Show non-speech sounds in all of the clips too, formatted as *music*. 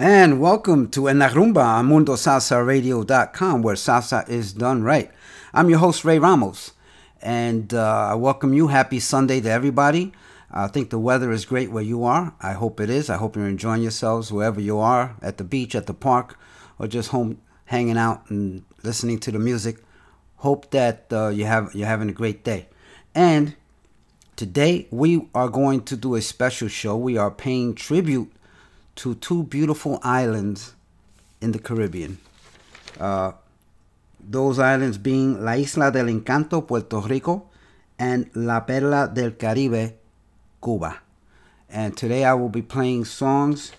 And welcome to En La Rumba on MundoSalsaRadio.com, where salsa is done right. I'm your host, Ray Ramos, and uh, I welcome you. Happy Sunday to everybody. I think the weather is great where you are. I hope it is. I hope you're enjoying yourselves wherever you are at the beach, at the park, or just home hanging out and listening to the music. Hope that uh, you have you're having a great day. And today we are going to do a special show. We are paying tribute to two beautiful islands in the Caribbean. Uh, those islands being La Isla del Encanto, Puerto Rico, and La Perla del Caribe, Cuba. And today I will be playing songs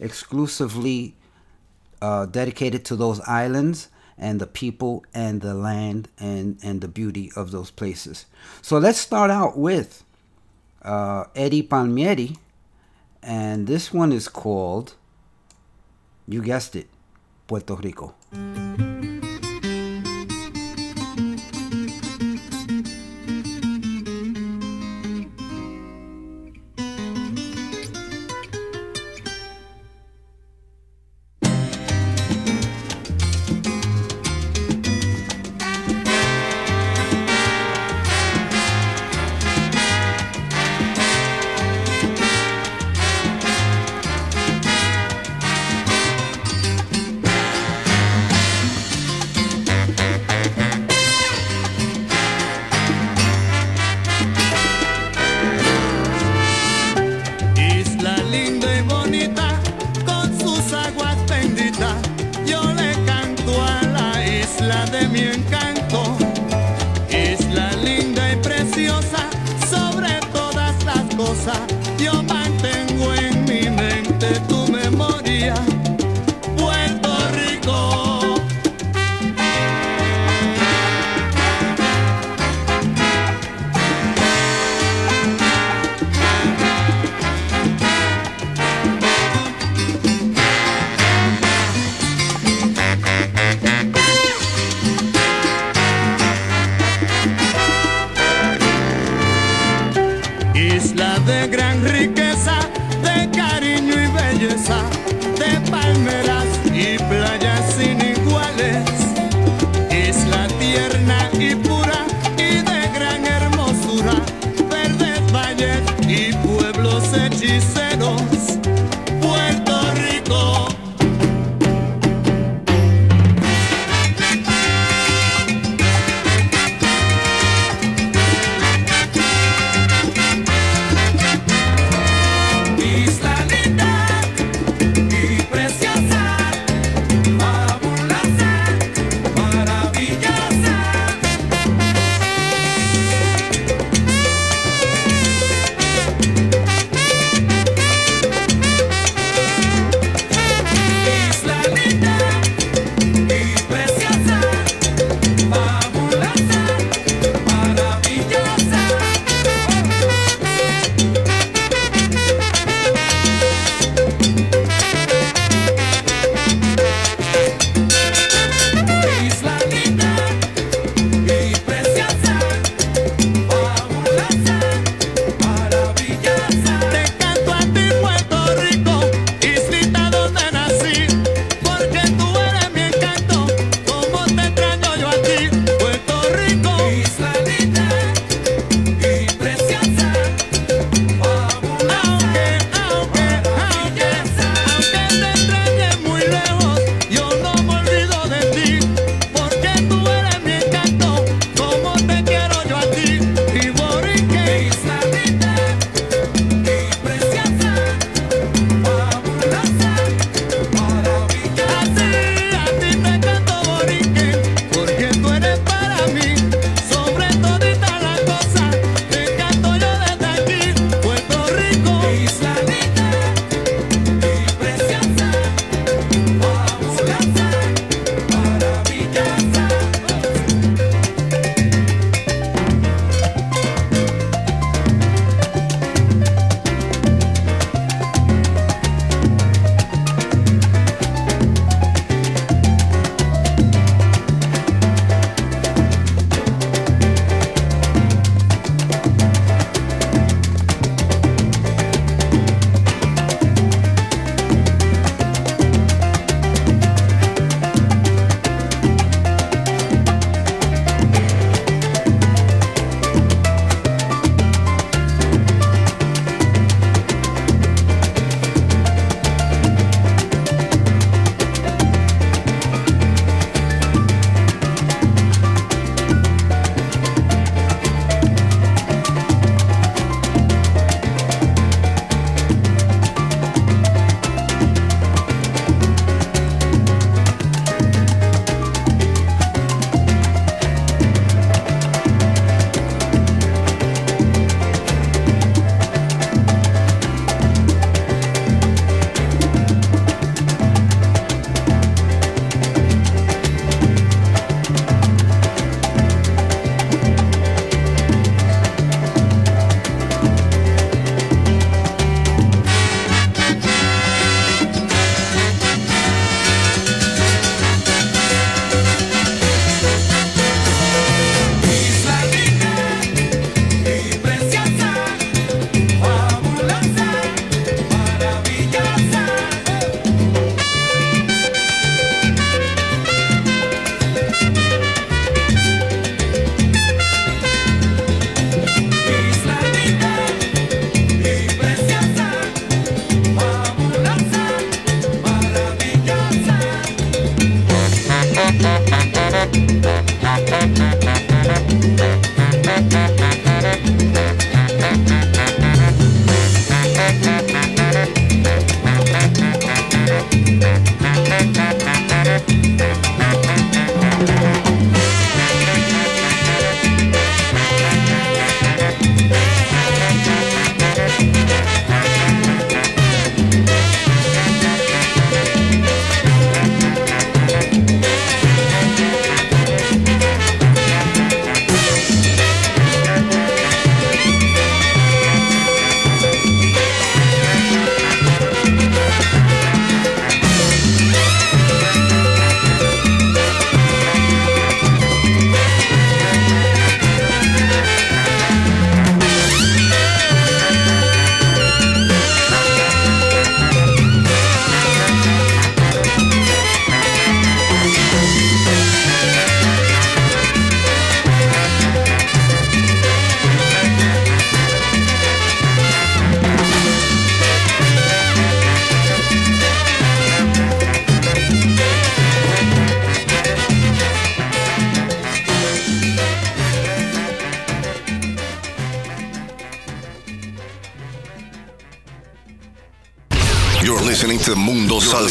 exclusively uh, dedicated to those islands and the people and the land and, and the beauty of those places. So let's start out with uh, Eddie Palmieri, and this one is called, you guessed it, Puerto Rico.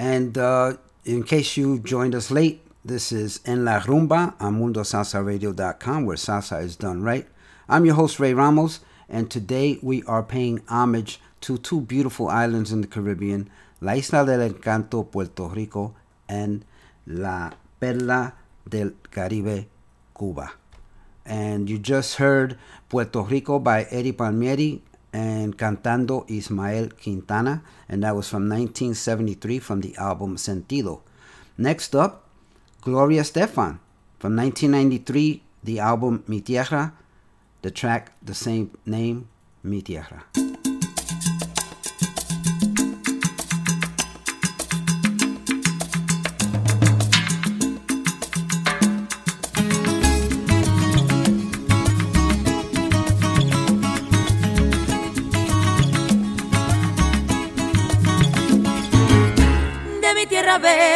And uh, in case you joined us late, this is En La Rumba on MundoSalsaRadio.com, where salsa is done right. I'm your host, Ray Ramos, and today we are paying homage to two beautiful islands in the Caribbean, La Isla del Encanto, Puerto Rico, and La Perla del Caribe, Cuba. And you just heard Puerto Rico by Eddie Palmieri and Cantando Ismael Quintana, and that was from 1973 from the album Sentido. Next up, Gloria Estefan from 1993, the album Mi Tierra, the track the same name, Mi Tierra.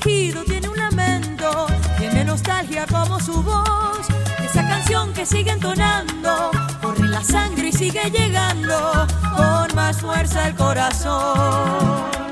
Tiene un lamento, tiene nostalgia como su voz. Esa canción que sigue entonando, corre la sangre y sigue llegando con más fuerza el corazón.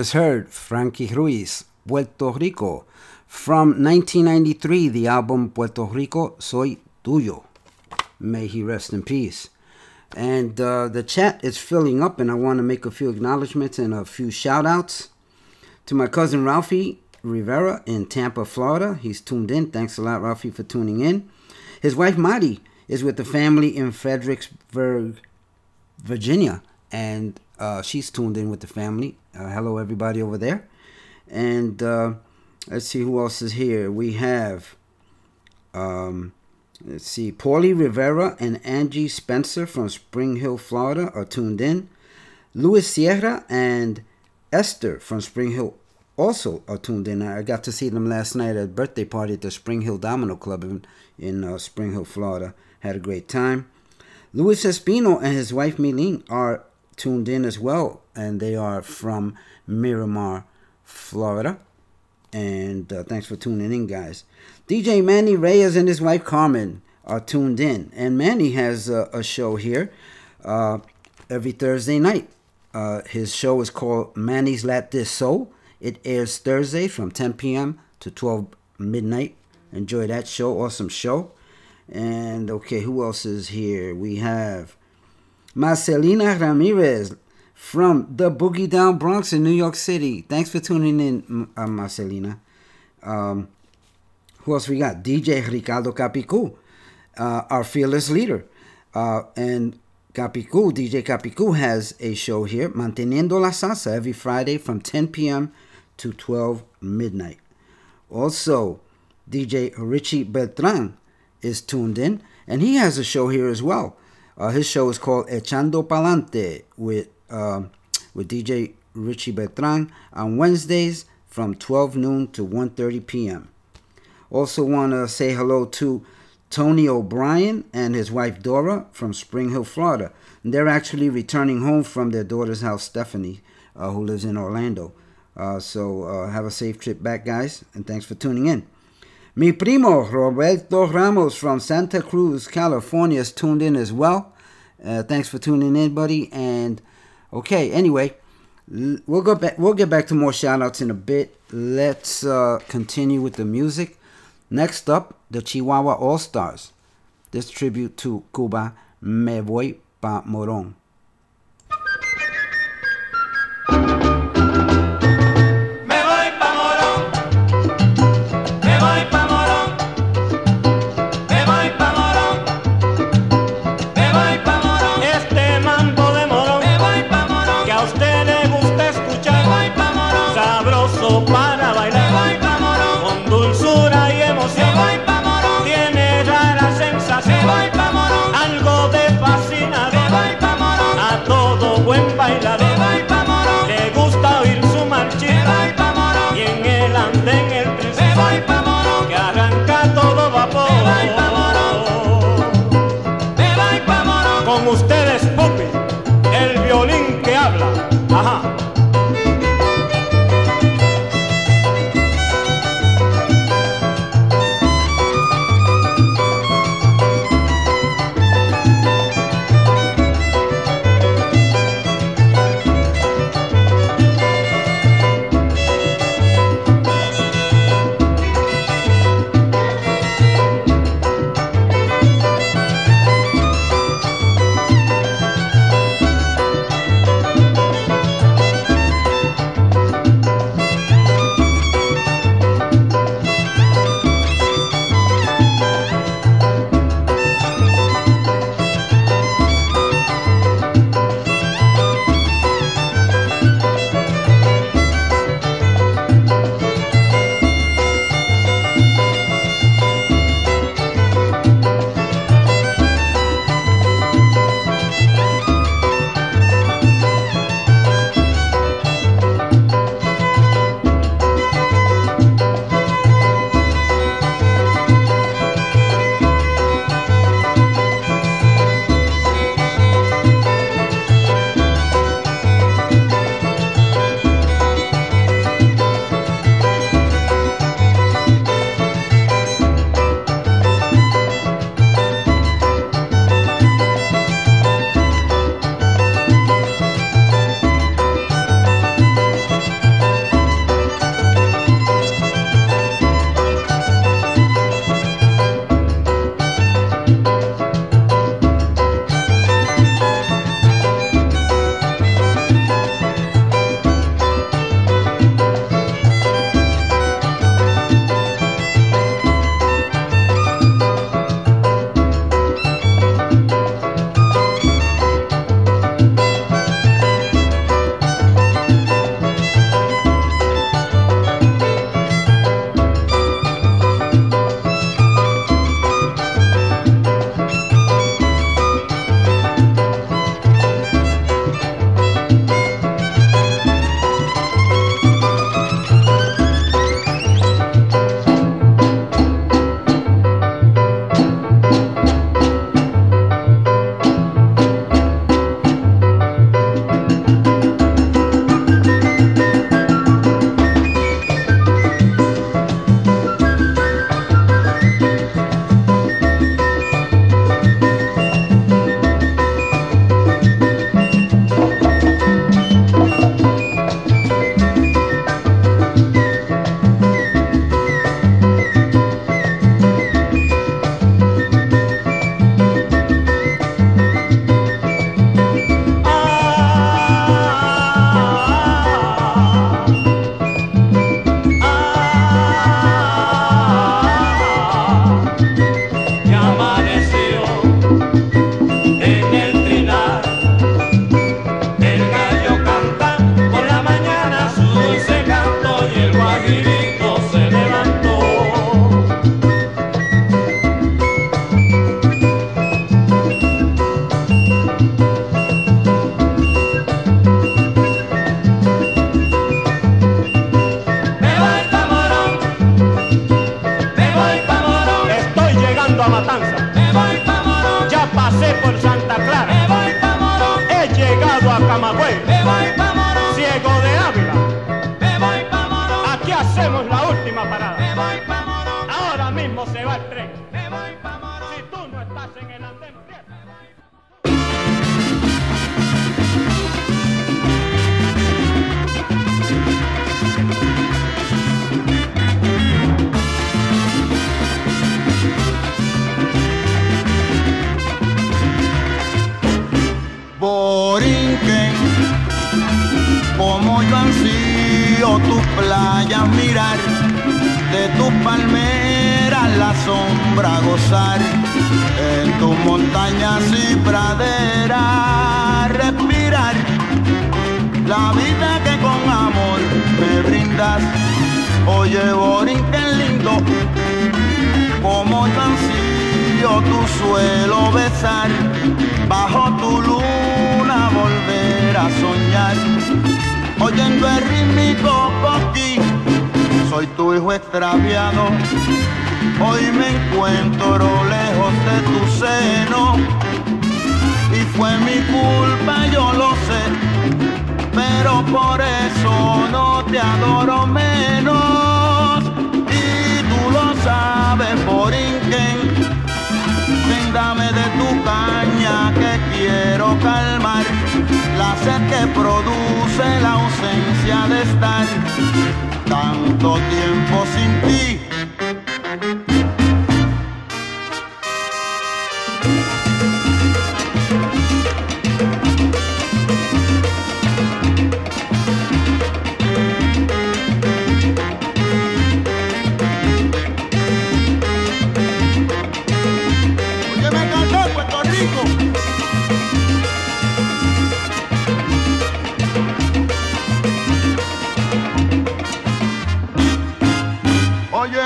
Just heard Frankie Ruiz, Puerto Rico. From 1993, the album Puerto Rico Soy Tuyo. May he rest in peace. And uh, the chat is filling up, and I want to make a few acknowledgments and a few shout outs. To my cousin Ralphie Rivera in Tampa, Florida. He's tuned in. Thanks a lot, Ralphie, for tuning in. His wife Madi is with the family in Fredericksburg, Virginia, and uh, she's tuned in with the family. Uh, hello, everybody over there. And uh, let's see who else is here. We have, um, let's see, Paulie Rivera and Angie Spencer from Spring Hill, Florida, are tuned in. Luis Sierra and Esther from Spring Hill also are tuned in. I got to see them last night at a birthday party at the Spring Hill Domino Club in, in uh, Spring Hill, Florida. Had a great time. Luis Espino and his wife Milene are tuned in as well, and they are from Miramar, Florida. And uh, thanks for tuning in, guys. DJ Manny Reyes and his wife Carmen are tuned in, and Manny has a, a show here uh, every Thursday night. Uh, his show is called Manny's Lat This Soul. It airs Thursday from 10 p.m. to 12 midnight. Enjoy that show. Awesome show. And okay, who else is here? We have Marcelina Ramirez from the Boogie Down Bronx in New York City. Thanks for tuning in, uh, Marcelina. Um, who else we got? DJ Ricardo Capicu, uh, our fearless leader. Uh, and Capicu, DJ Capicu has a show here, Manteniendo la Salsa, every Friday from 10 p.m. to 12 midnight. Also, DJ Richie Beltran is tuned in, and he has a show here as well. Uh, his show is called Echando Palante with uh, with DJ Richie Beltran on Wednesdays from 12 noon to 1:30 p.m. Also, want to say hello to Tony O'Brien and his wife Dora from Spring Hill, Florida. And they're actually returning home from their daughter's house, Stephanie, uh, who lives in Orlando. Uh, so uh, have a safe trip back, guys, and thanks for tuning in. Mi primo Roberto Ramos from Santa Cruz, California, is tuned in as well. Uh, thanks for tuning in, buddy. And okay, anyway, we'll go back. We'll get back to more shoutouts in a bit. Let's uh, continue with the music. Next up, the Chihuahua All Stars. This tribute to Cuba, Me Voy Pa Morón.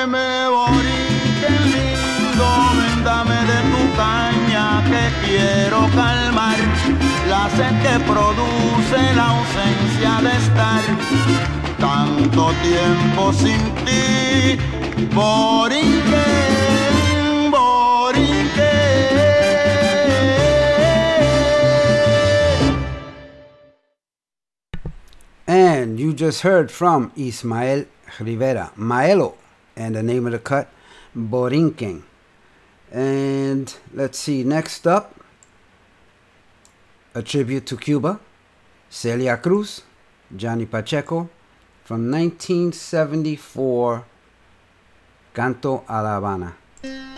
me lindo, de tu caña que quiero calmar. La sed que produce la ausencia de estar tanto tiempo sin ti, borique. And you just heard from Ismael Rivera, Maelo, and the name of the cut, Borinquen. And let's see, next up, a tribute to Cuba, Celia Cruz, Johnny Pacheco, from 1974, Canto a La Habana.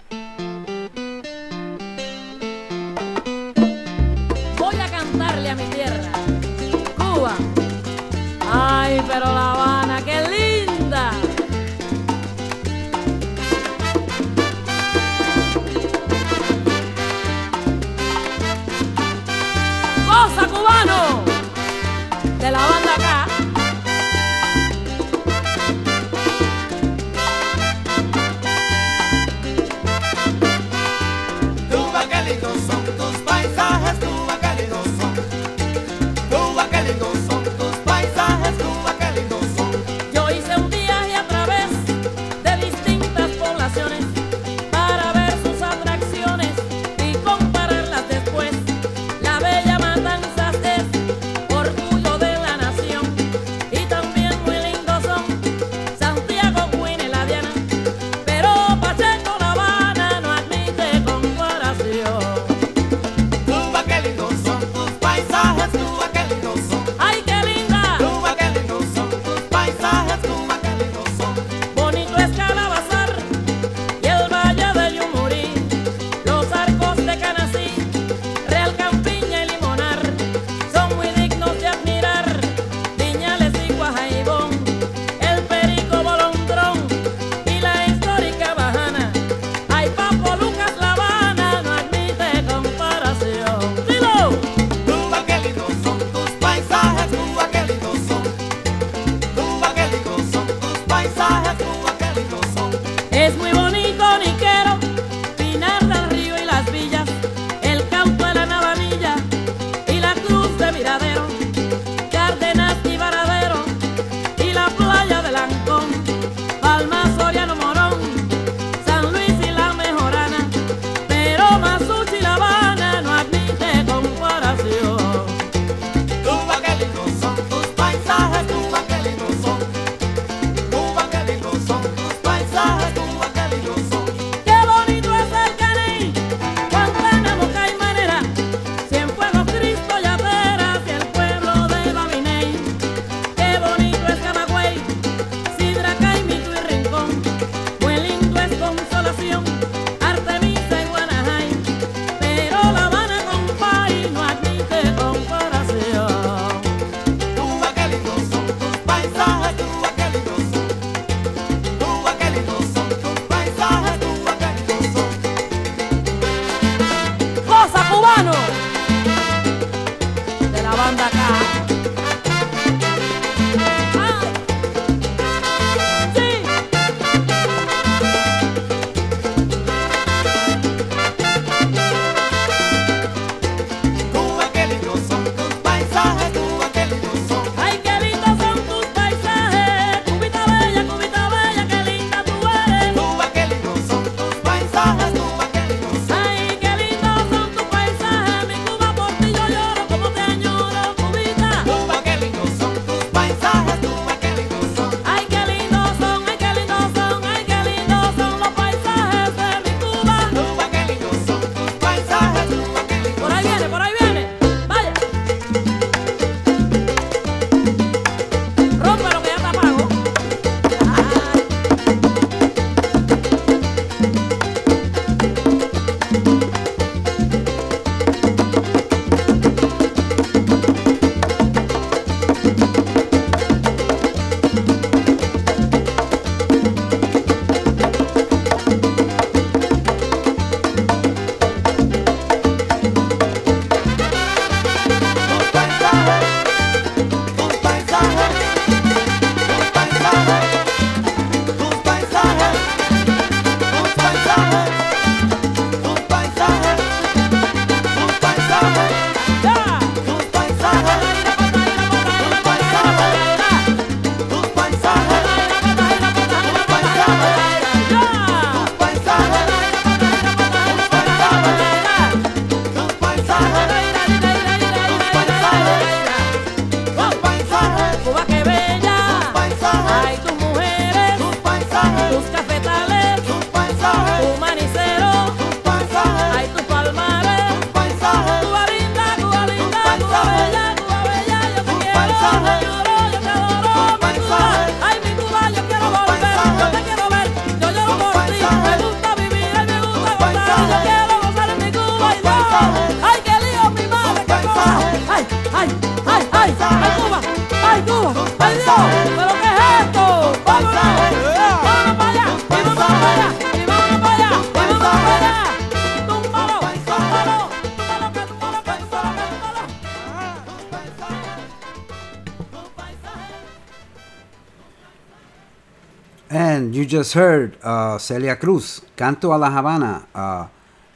Just heard uh, Celia Cruz, Canto a la Habana, uh,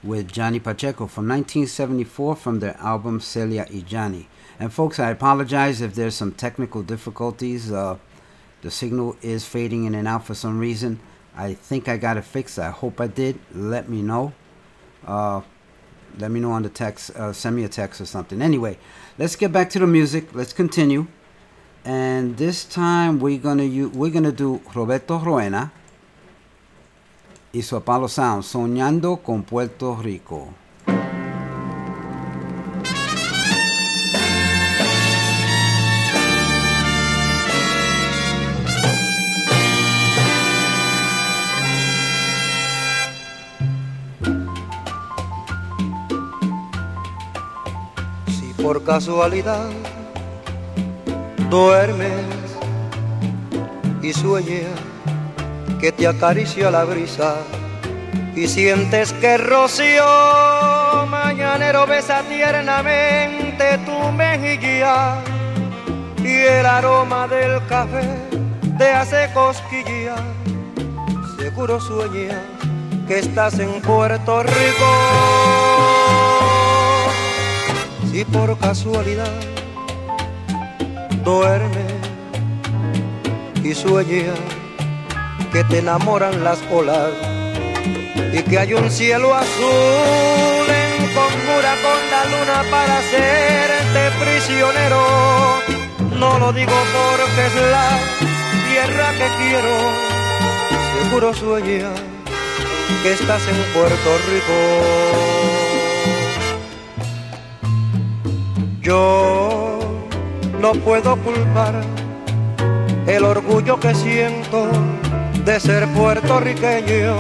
with Johnny Pacheco from 1974 from their album Celia y Johnny. And folks, I apologize if there's some technical difficulties. Uh, the signal is fading in and out for some reason. I think I got it fixed. I hope I did. Let me know. Uh, let me know on the text. Uh, send me a text or something. Anyway, let's get back to the music. Let's continue and this time we're gonna use, we're gonna do Roberto Roena y su Apollo Sound soñando con Puerto Rico. Si por casualidad duermes y sueñas que te acaricia la brisa y sientes que rocío mañanero besa tiernamente tu mejilla y el aroma del café te hace cosquillas. Seguro sueñas que estás en Puerto Rico. Si por casualidad duerme y sueña que te enamoran las olas y que hay un cielo azul en conjura con la luna para hacerte prisionero. No lo digo porque es la tierra que quiero, seguro sueña que estás en Puerto Rico. Yo no puedo culpar el orgullo que siento de ser puertorriqueño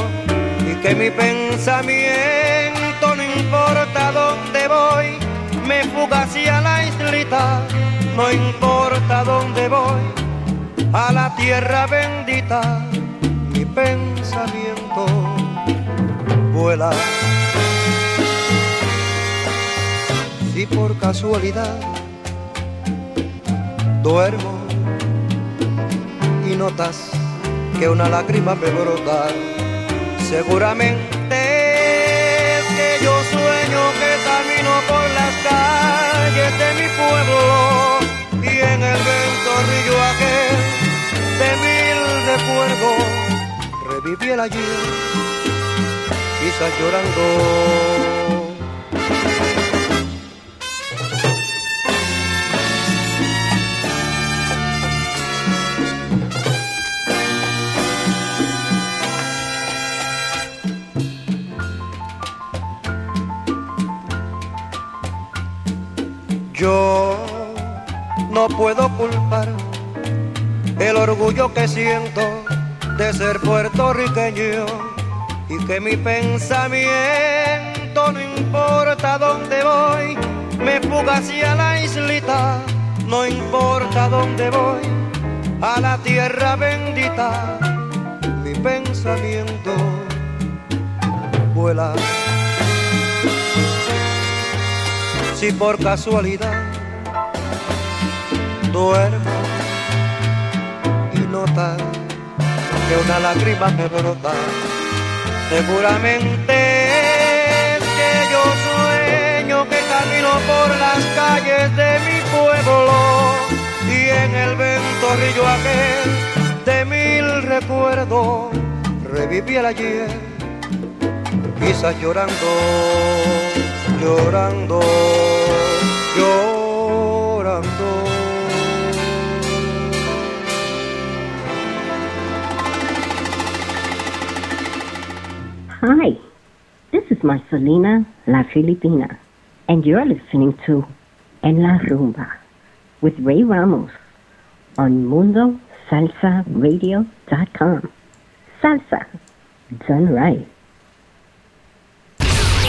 y que mi pensamiento no importa dónde voy, me fuga hacia la islita, no importa dónde voy, a la tierra bendita, mi pensamiento vuela. Si por casualidad duermo y notas que una lágrima me brota. Seguramente es que yo sueño que camino por las calles de mi pueblo y en el ventorrillo aquel de mil recuerdos reviví el ayer, quizás llorando. Puedo culpar el orgullo que siento de ser puertorriqueño y que mi pensamiento no importa dónde voy, me fuga hacia la islita, no importa dónde voy, a la tierra bendita, mi pensamiento vuela. si por casualidad duermo y notas que una lágrima me brota, seguramente es que yo sueño que camino por las calles de mi pueblo y en el ventorrillo aquel de mil recuerdos reviví el ayer, quizás llorando llorando, llorando. Hi, this is Marcelina La Filipina, and you're listening to En La Rumba with Ray Ramos on MundoSalsaRadio.com. Salsa, done right.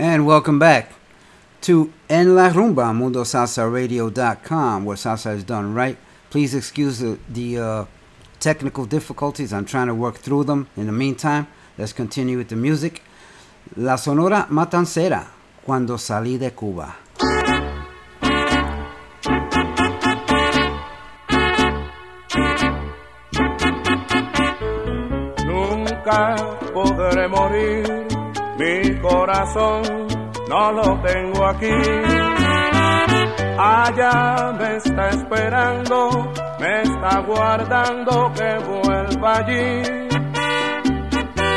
And welcome back to En La Rumba, MundoSalsaRadio.com, where salsa is done right. Please excuse the, the uh, technical difficulties. I'm trying to work through them. In the meantime, let's continue with the music. La Sonora Matancera, Cuando Salí de Cuba. Nunca podré morir, corazón no lo tengo aquí. Allá me está esperando, me está guardando que vuelva allí.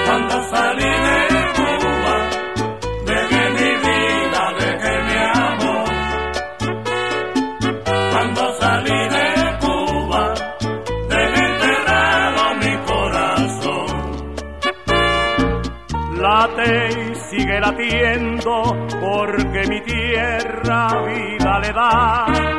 Cuando salí latiendo, porque mi tierra vida le da.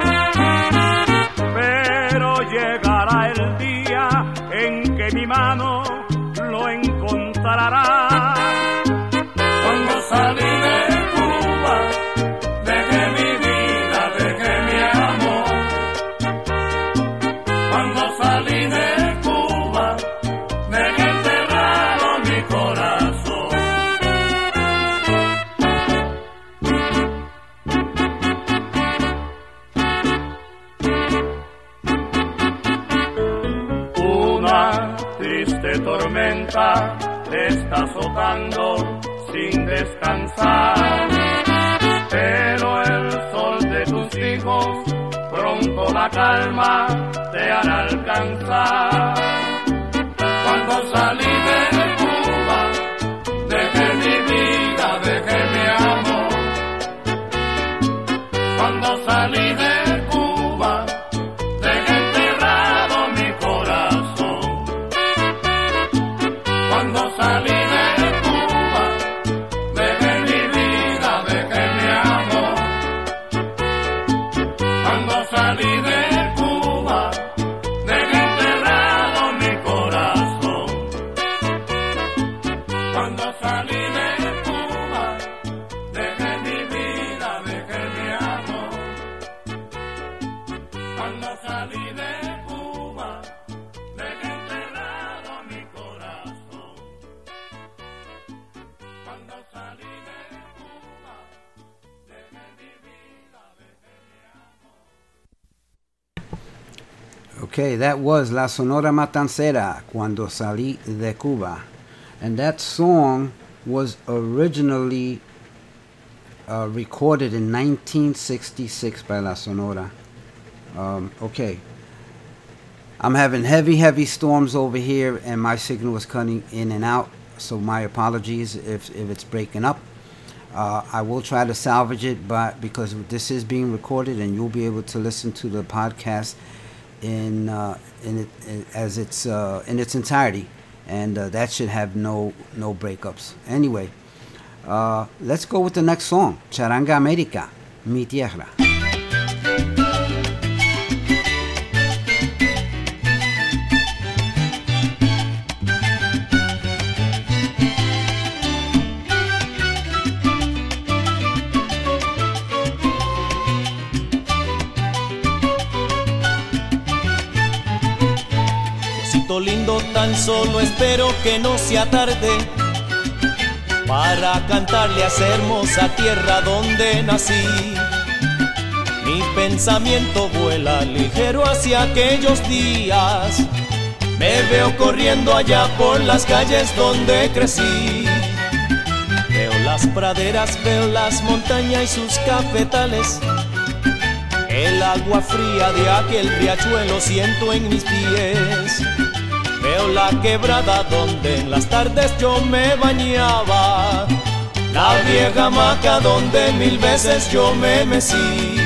Was La Sonora Matancera, Cuando Salí de Cuba. And that song was originally uh, recorded in 1966 by La Sonora. Um, okay. I'm having heavy, heavy storms over here, and my signal is cutting in and out. So my apologies if, if it's breaking up. Uh, I will try to salvage it, but because this is being recorded, and you'll be able to listen to the podcast in uh, in it in, as it's uh, in its entirety, and uh, that should have no no breakups. Anyway, uh, let's go with the next song, Charanga America, Mi Tierra. Tan solo espero que no sea tarde para cantarle a esa hermosa tierra donde nací. Mi pensamiento vuela ligero hacia aquellos días. Me veo corriendo allá por las calles donde crecí. Veo las praderas, veo las montañas y sus cafetales. El agua fría de aquel riachuelo siento en mis pies. Veo la quebrada donde en las tardes yo me bañaba. La vieja hamaca donde mil veces yo me mecí.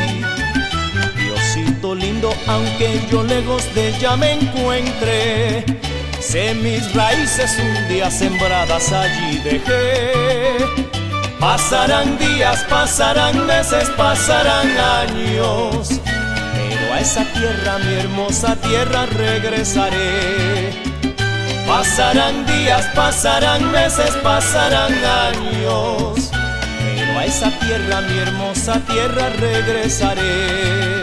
Diosito lindo, aunque yo lejos de ella me encuentre. Sé mis raíces un día sembradas allí dejé. Pasarán días, pasarán meses, pasarán años. A esa tierra, mi hermosa tierra, regresaré. Pasarán días, pasarán meses, pasarán años. Pero a esa tierra, mi hermosa tierra, regresaré.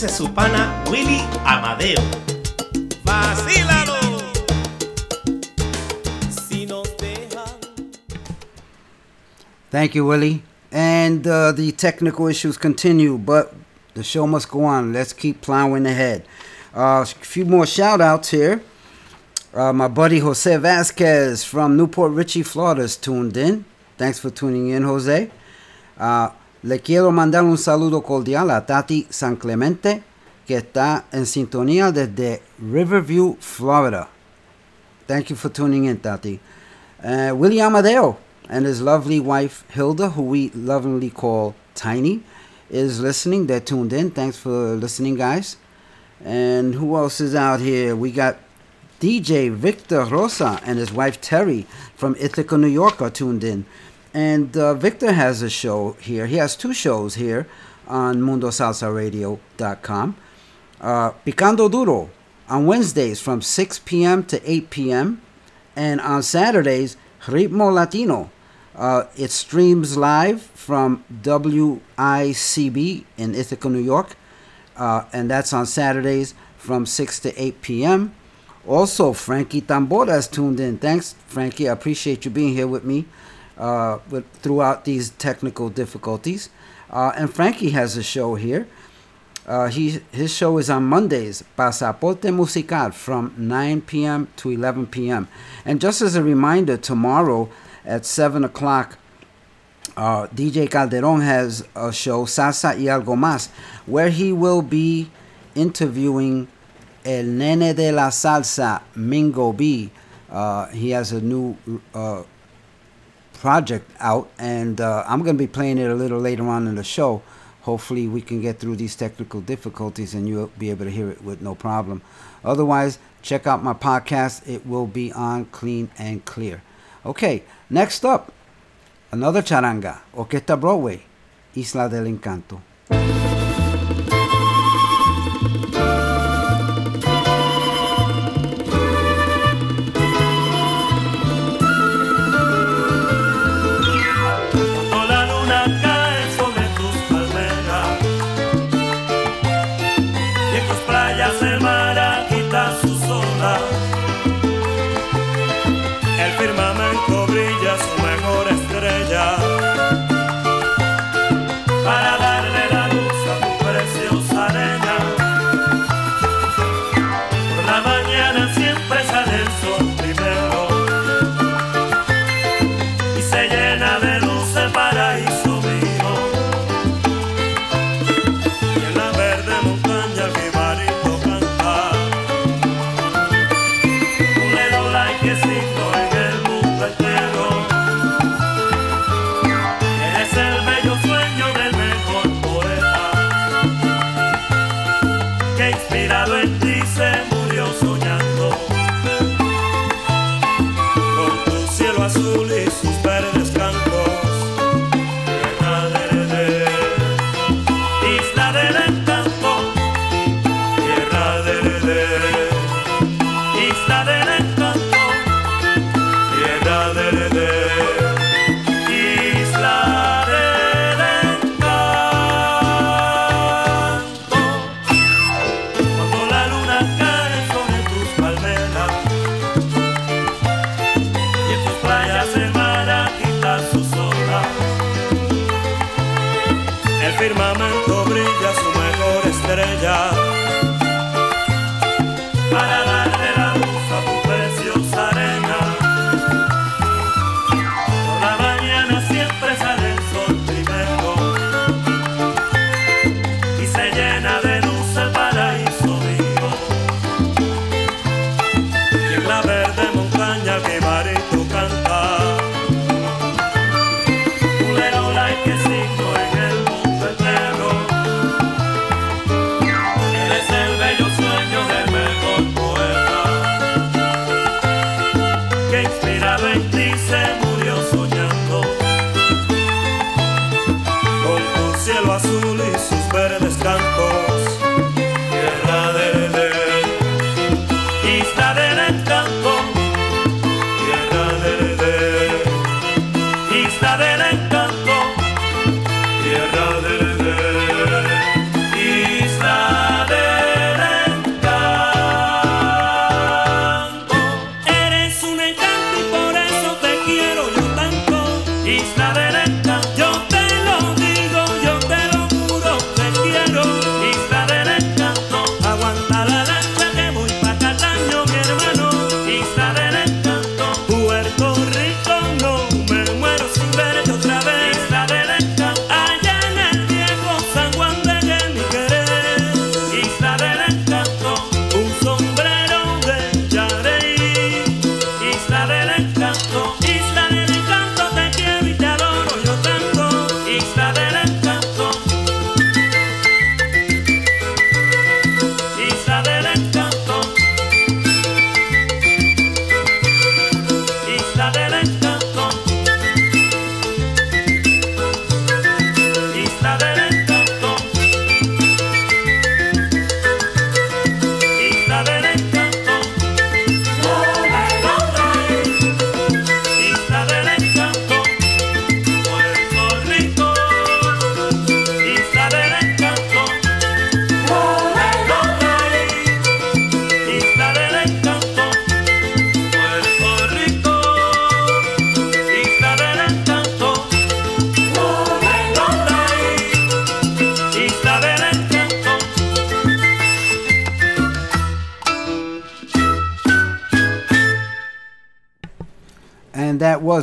Dice su pana Willy Amadeo. ¡Vacílalo! Si nos dejan Thank you, Willie. And uh, the technical issues continue, but the show must go on. Let's keep plowing ahead. Uh, a few more shout outs here. Uh, my buddy Jose Vasquez from New Port Richey, Florida is tuned in. Thanks for tuning in, Jose. Uh, le quiero mandar un saludo cordial a Tati San Clemente, que está en sintonía desde Riverview, Florida. Thank you for tuning in, Tati. Uh, Willie Amadeo and his lovely wife Hilda, who we lovingly call Tiny, is listening. They're tuned in. Thanks for listening, guys. And who else is out here? We got DJ Victor Rosa and his wife Terry from Ithaca, New York, are tuned in. And uh, Victor has a show here. He has two shows here on MundoSalsaRadio.com. Uh, Picando Duro on Wednesdays from 6 p.m. to 8 p.m. And on Saturdays, Ritmo Latino. Uh, it streams live from WICB in Ithaca, New York. Uh, and that's on Saturdays from 6 to 8 p.m. Also, Frankie Tambora has tuned in. Thanks, Frankie. I appreciate you being here with me uh, with, throughout these technical difficulties. Uh, and Frankie has a show here. Uh, he his show is on Mondays, Pasaporte Musical, from 9 p.m. to 11 p.m. And just as a reminder, tomorrow at 7 o'clock, uh, DJ Calderon has a show, Salsa y Algo Más, where he will be interviewing El Nene de la Salsa, Mingo B. Uh, he has a new uh, project out, and uh, I'm going to be playing it a little later on in the show. Hopefully, we can get through these technical difficulties and you'll be able to hear it with no problem. Otherwise, check out my podcast. It will be on clean and clear. Okay, next up, another charanga, Orquesta Broadway, Isla del Encanto.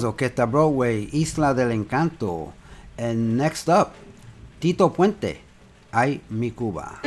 Voz, Broadway, Isla del Encanto, and Next Up, Tito Puente, Ay Mi Cuba.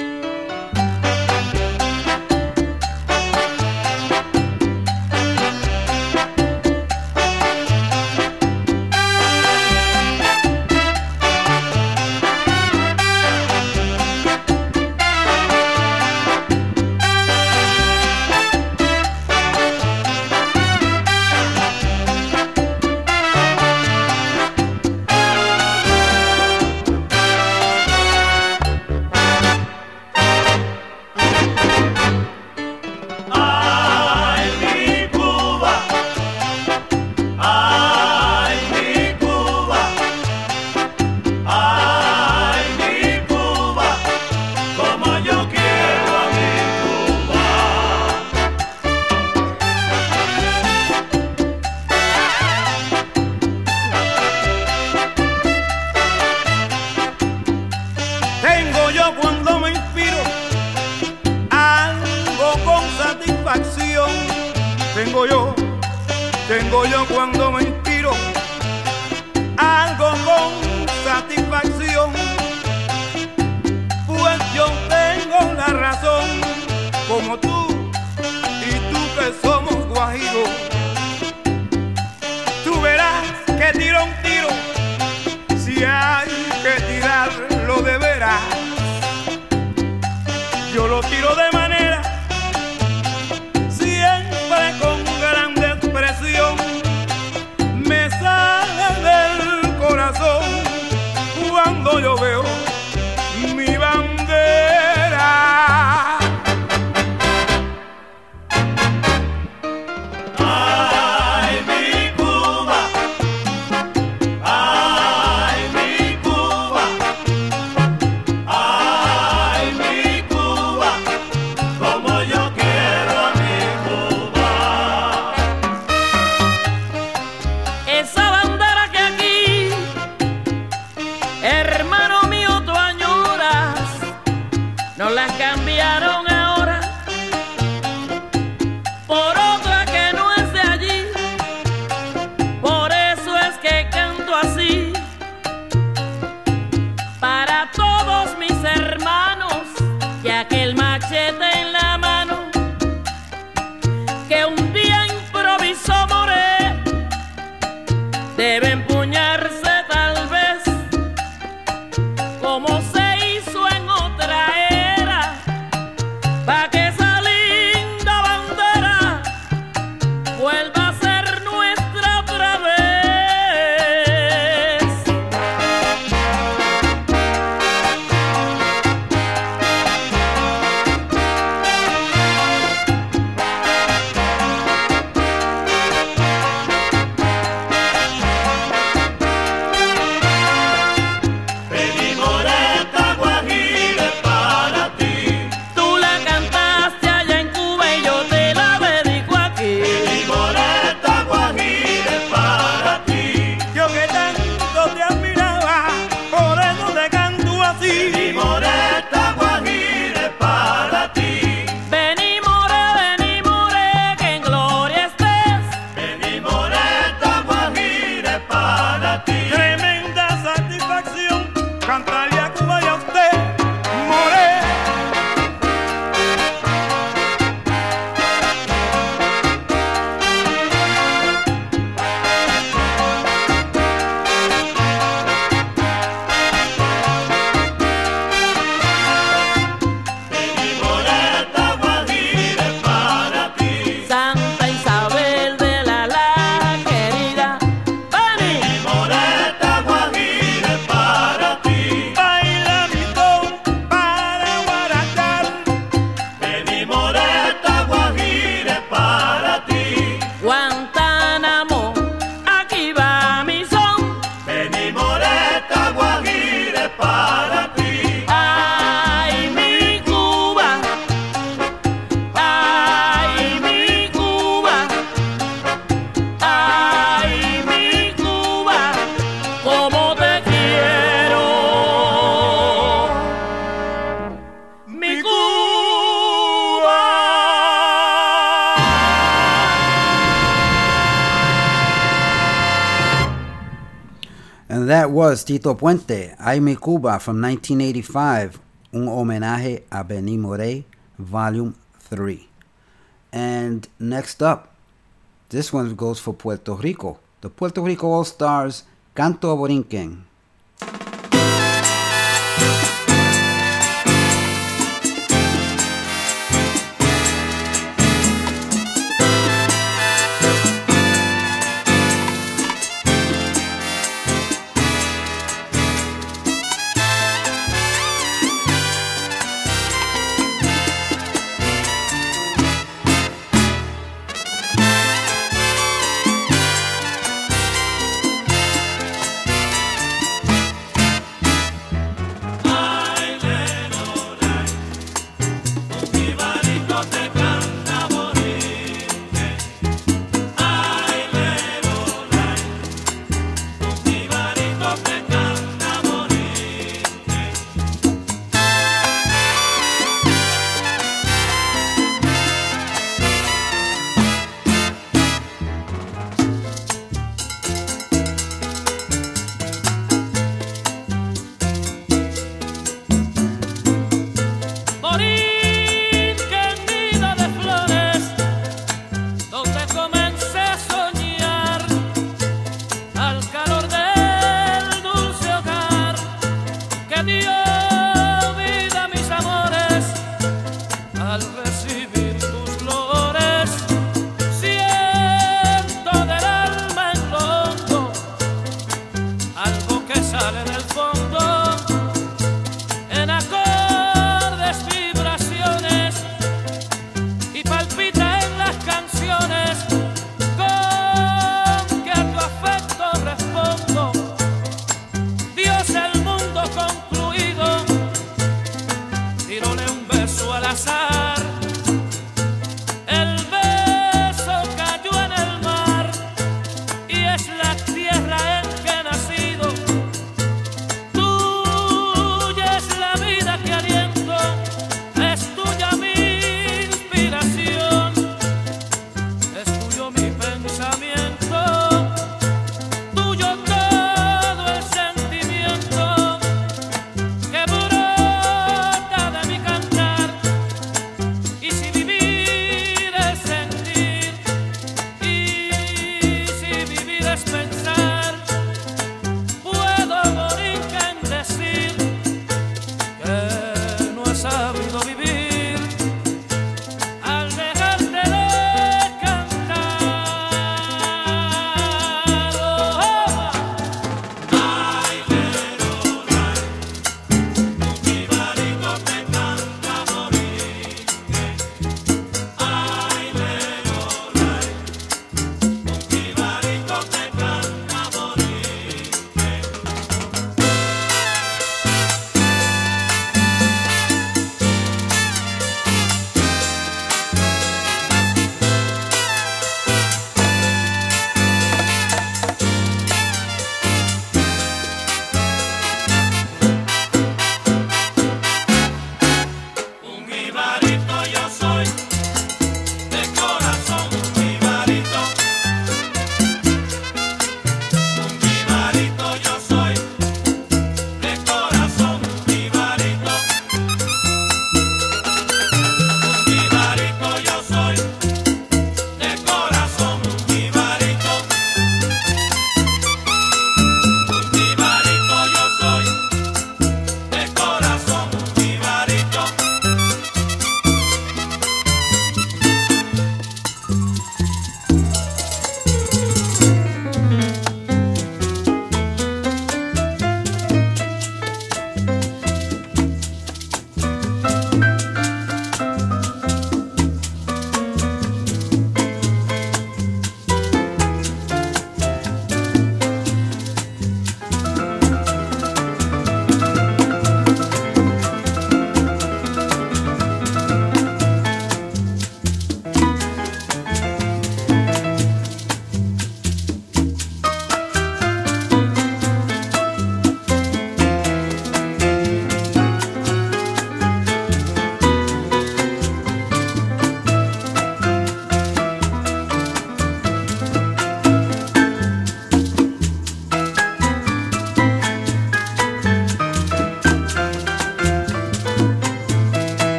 Tito Puente, Ay Mi Cuba from 1985, Un Homenaje a Benny Moré, Volume 3. And next up, this one goes for Puerto Rico. The Puerto Rico All Stars, Canto a Borinquen.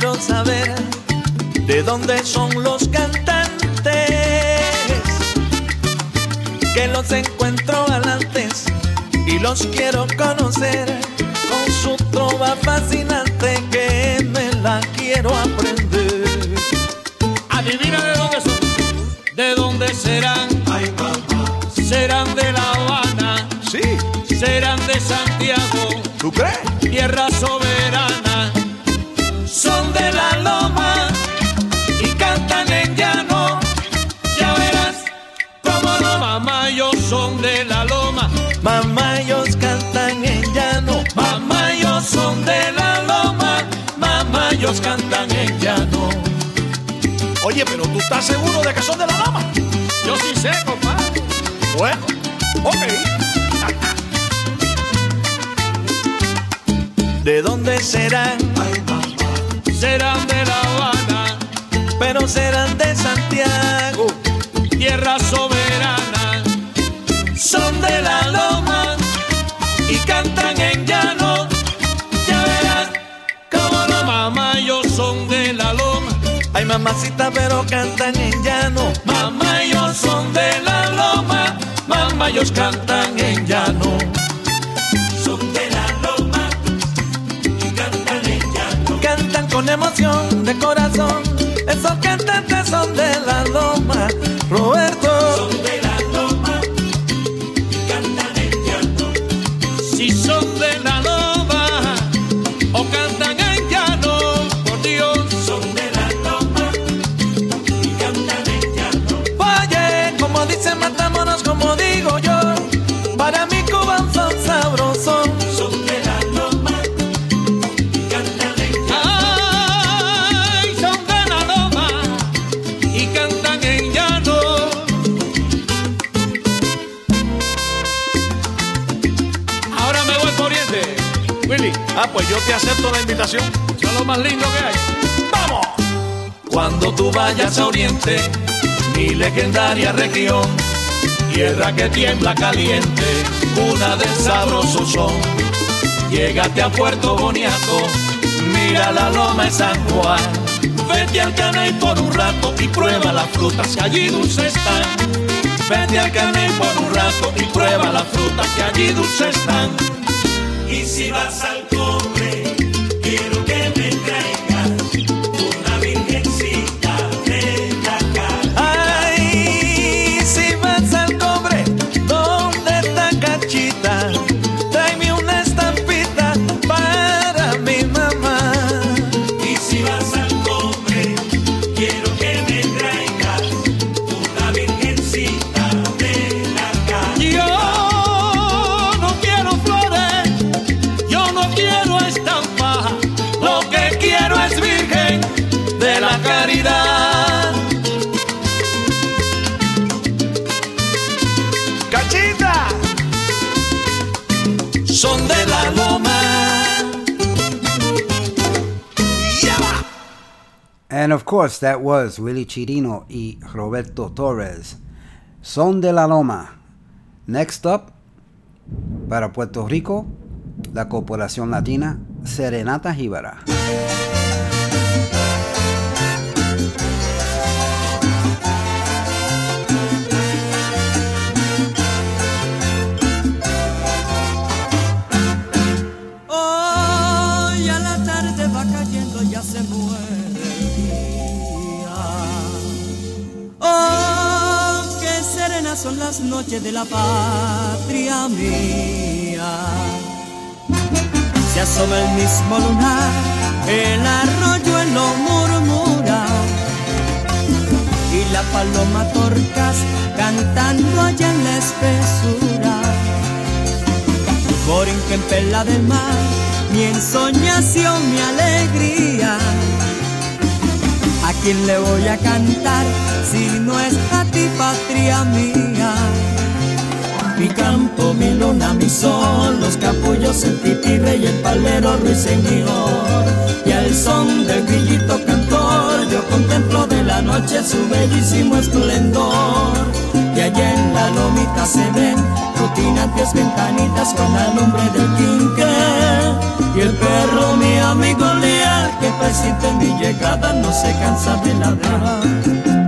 Quiero saber de dónde son los cantantes que los encuentro galantes y los quiero conocer con su trova fascinante que me la quiero aprender. Adivina de dónde son, de dónde serán. Serán de La Habana, Sí. serán de Santiago, ¿Tú crees? tierra soberana. Cantan en llano. Oye, pero tú estás seguro de que son de la lama. Yo sí sé, compadre. Bueno, ok. ¿De dónde serán? Serán de La Habana, Pero serán de Santiago. Mamacita, pero cantan en llano. Mamá, ellos son de la loma. Mamá, ellos cantan en llano. Son de la loma y cantan en llano. Cantan con emoción de corazón. Esos cantantes son de la loma. Lo más lindo que hay. ¡Vamos! Cuando tú vayas a Oriente, mi legendaria región, tierra que tiembla caliente, cuna del sabroso son. Llégate a Puerto Boniato, mira la loma de San Juan. Vete al caney por un rato y prueba las frutas que allí dulces están. Vete al caney por un rato y prueba las frutas que allí dulces están. Y si vas al And of course, that was Willie Chirino y Roberto Torres. Son de la Loma. Next up, para Puerto Rico, la Corporación Latina Serenata Jíbara. Las noches de la patria mía. Se asoma el mismo lunar, el arroyo en lo murmura. Y la paloma torcas cantando allá en la espesura. Borinquen pela del mar, mi ensoñación, mi alegría. ¿A quién le voy a cantar si no es a ti, patria mía? Mi campo, mi luna, mi sol, los capullos, el rey, el palero ruiseñor, y el son del grillito cantor yo contemplo de la noche su bellísimo esplendor. Y allá en la lomita se ven rutinantes ventanitas con la lumbre del quinque. Y el perro, mi amigo que presiente mi llegada, no se cansa de ladrar.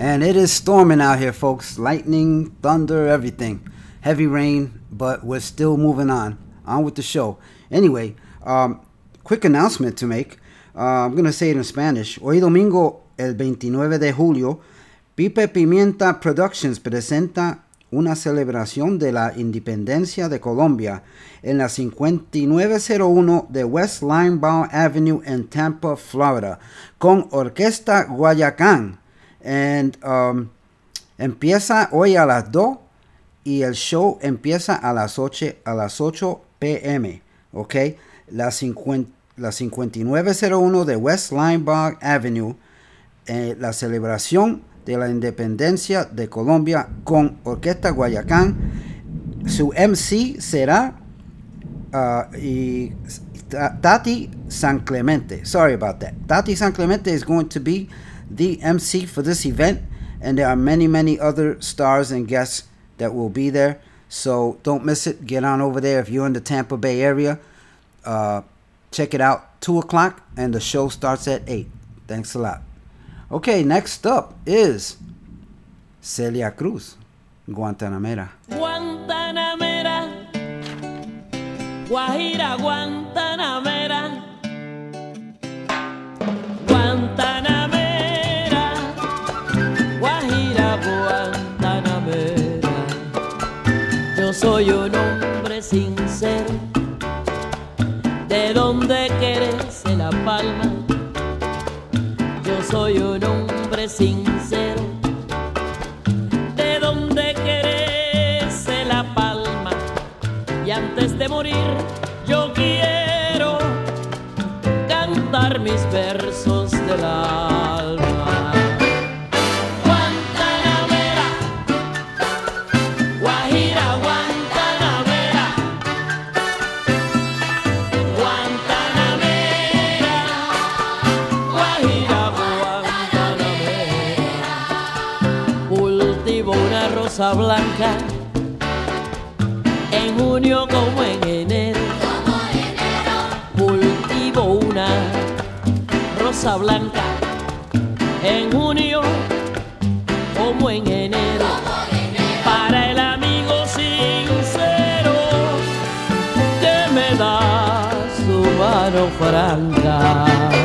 and it is storming out here, folks. Lightning, thunder, everything. Heavy rain, but we're still moving on. On with the show. Anyway, um, quick announcement to make. Uh, I'm going to say it in Spanish. Hoy domingo, el 29 de julio, Pipe Pimienta Productions presenta una celebración de la independencia de Colombia en la 5901 de West Linebaugh Avenue en Tampa, Florida, con Orquesta Guayacán. And, um, empieza hoy a las 2 y el show empieza a las 8, a las 8 pm. ¿Ok? La, 50 la 5901 de West Linebaugh Avenue. eh, la celebración de la independencia de Colombia con Orquesta Guayacán. Su MC será uh, y Ta- Tati San Clemente. Sorry about that. Tati San Clemente is going to be the MC for this event, and there are many, many other stars and guests that will be there. So don't miss it. Get on over there if you're in the Tampa Bay area. Uh, check it out. Two o'clock, and the show starts at eight. Thanks a lot. Okay, next up is Celia Cruz, Guantanamera. Guantanamera, Guajira, Guantanamera, de donde crece la palma. Yo soy un hombre sincero en junio como en enero, cultivo una rosa blanca, en junio como en enero, para el amigo sincero que me da su mano franca.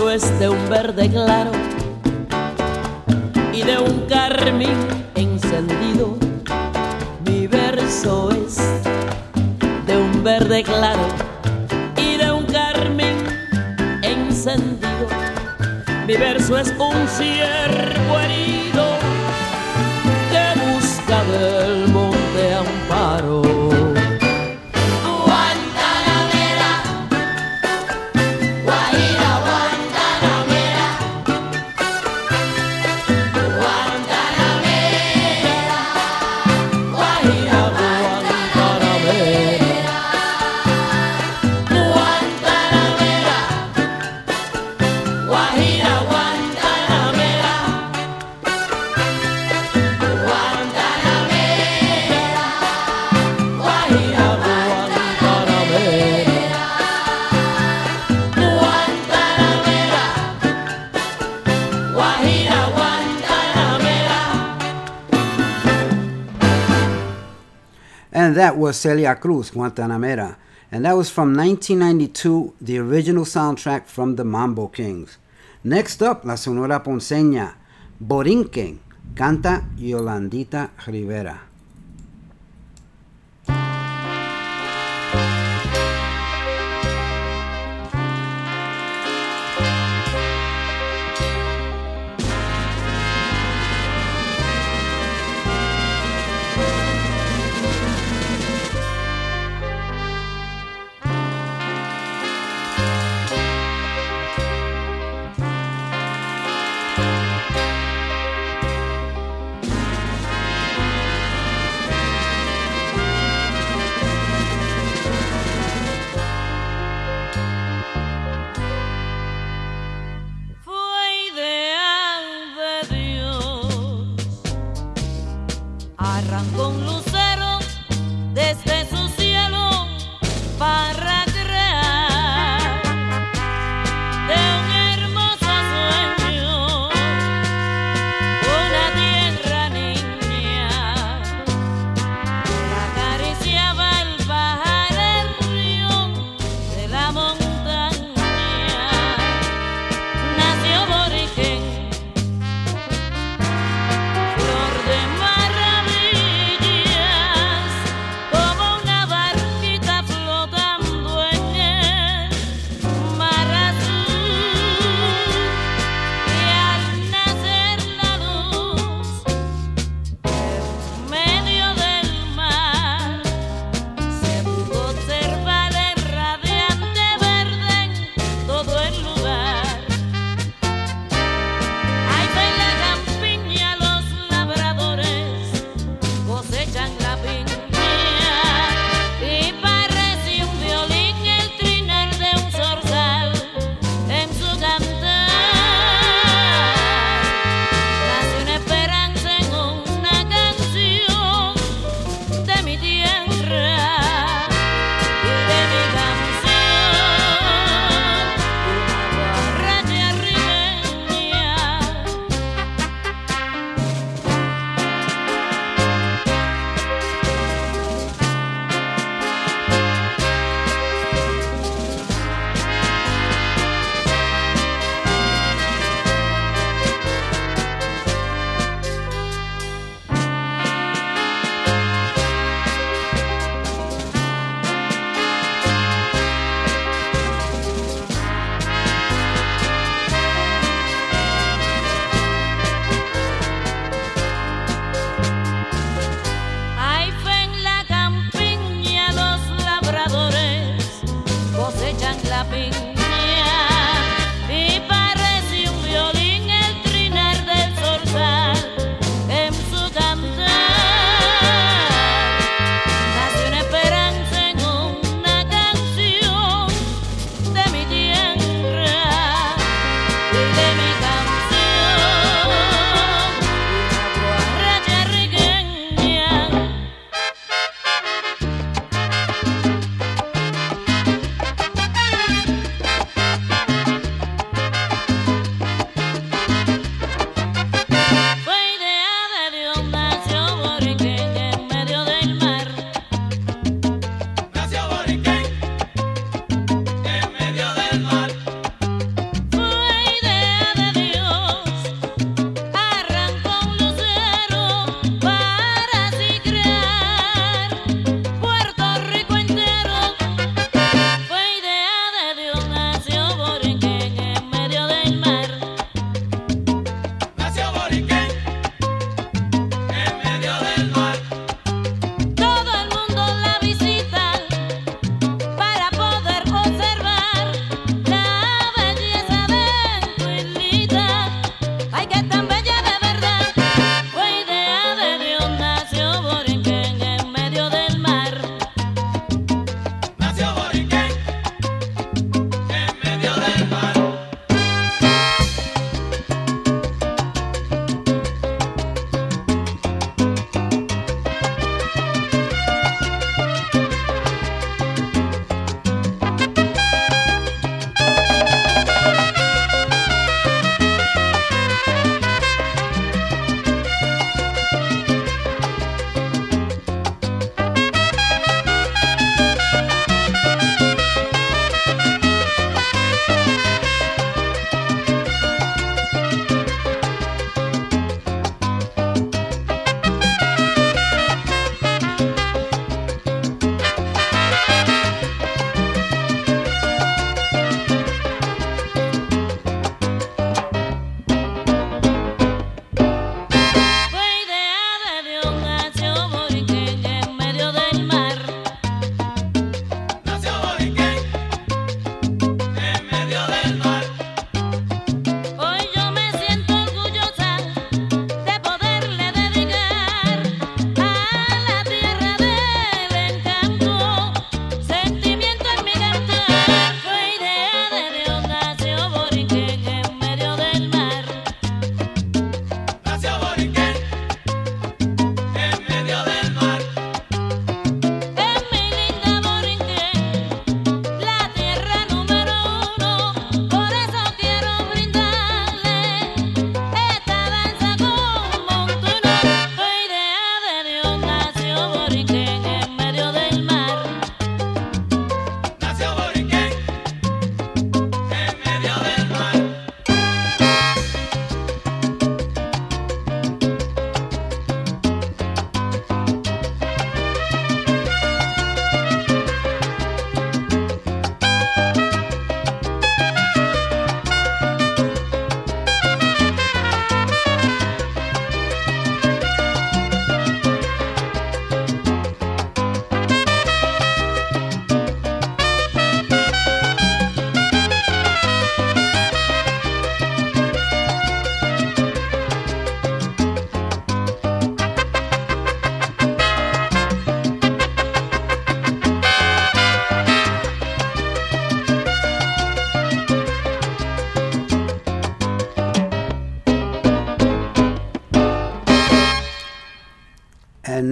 Verso es de un verde claro y de un carmín encendido. Mi verso es de un verde claro y de un carmín encendido. Mi verso es un ciervo herido Celia Cruz, Guantanamera. And that was from 1992, the original soundtrack from the Mambo Kings. Next up, la Sonora Ponceña, Borinquen, canta Yolandita Rivera.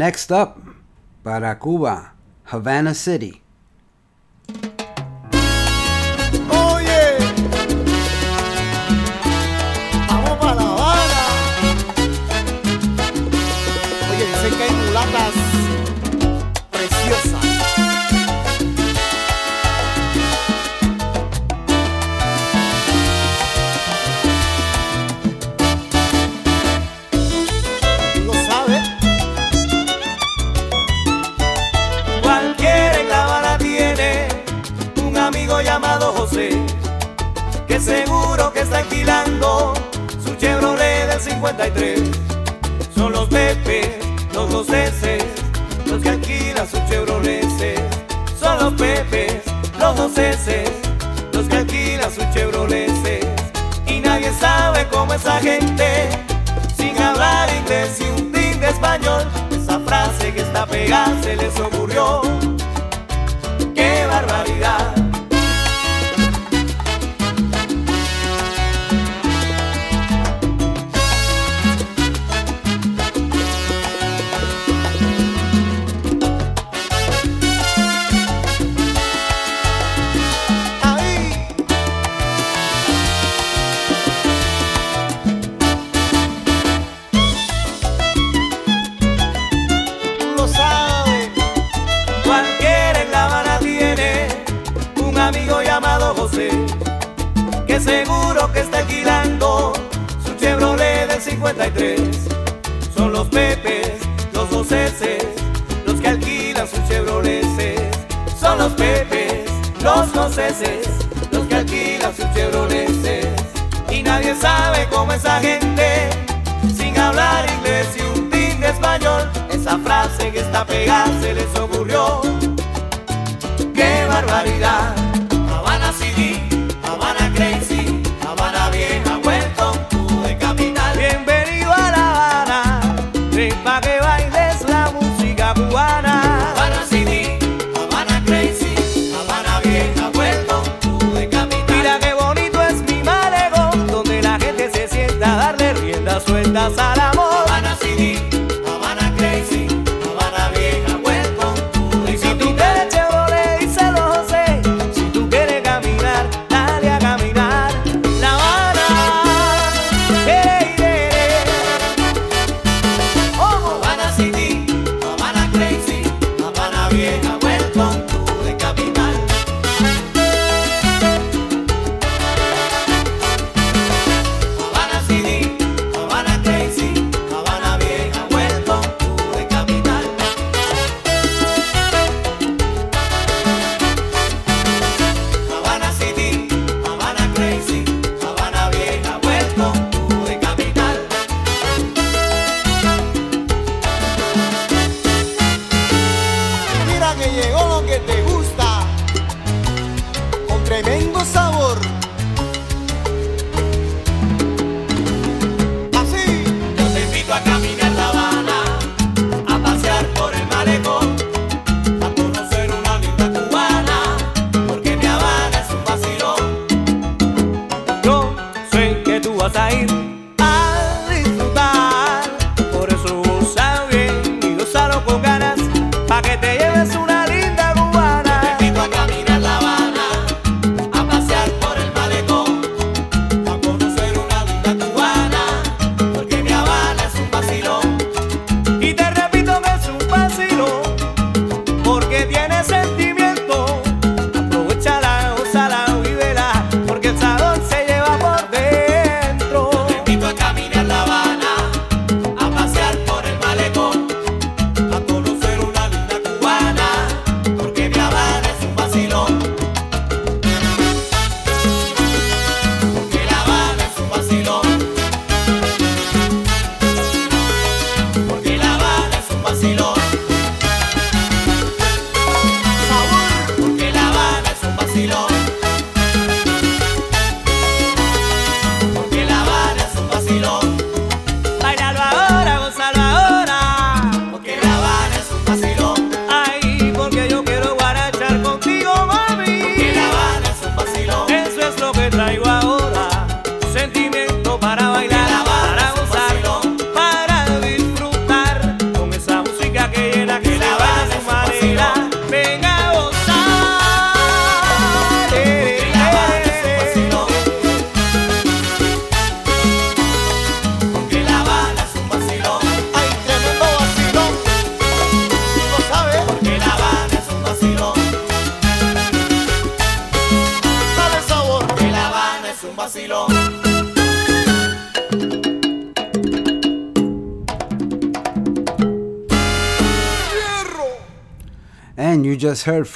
Next up, para Havana City.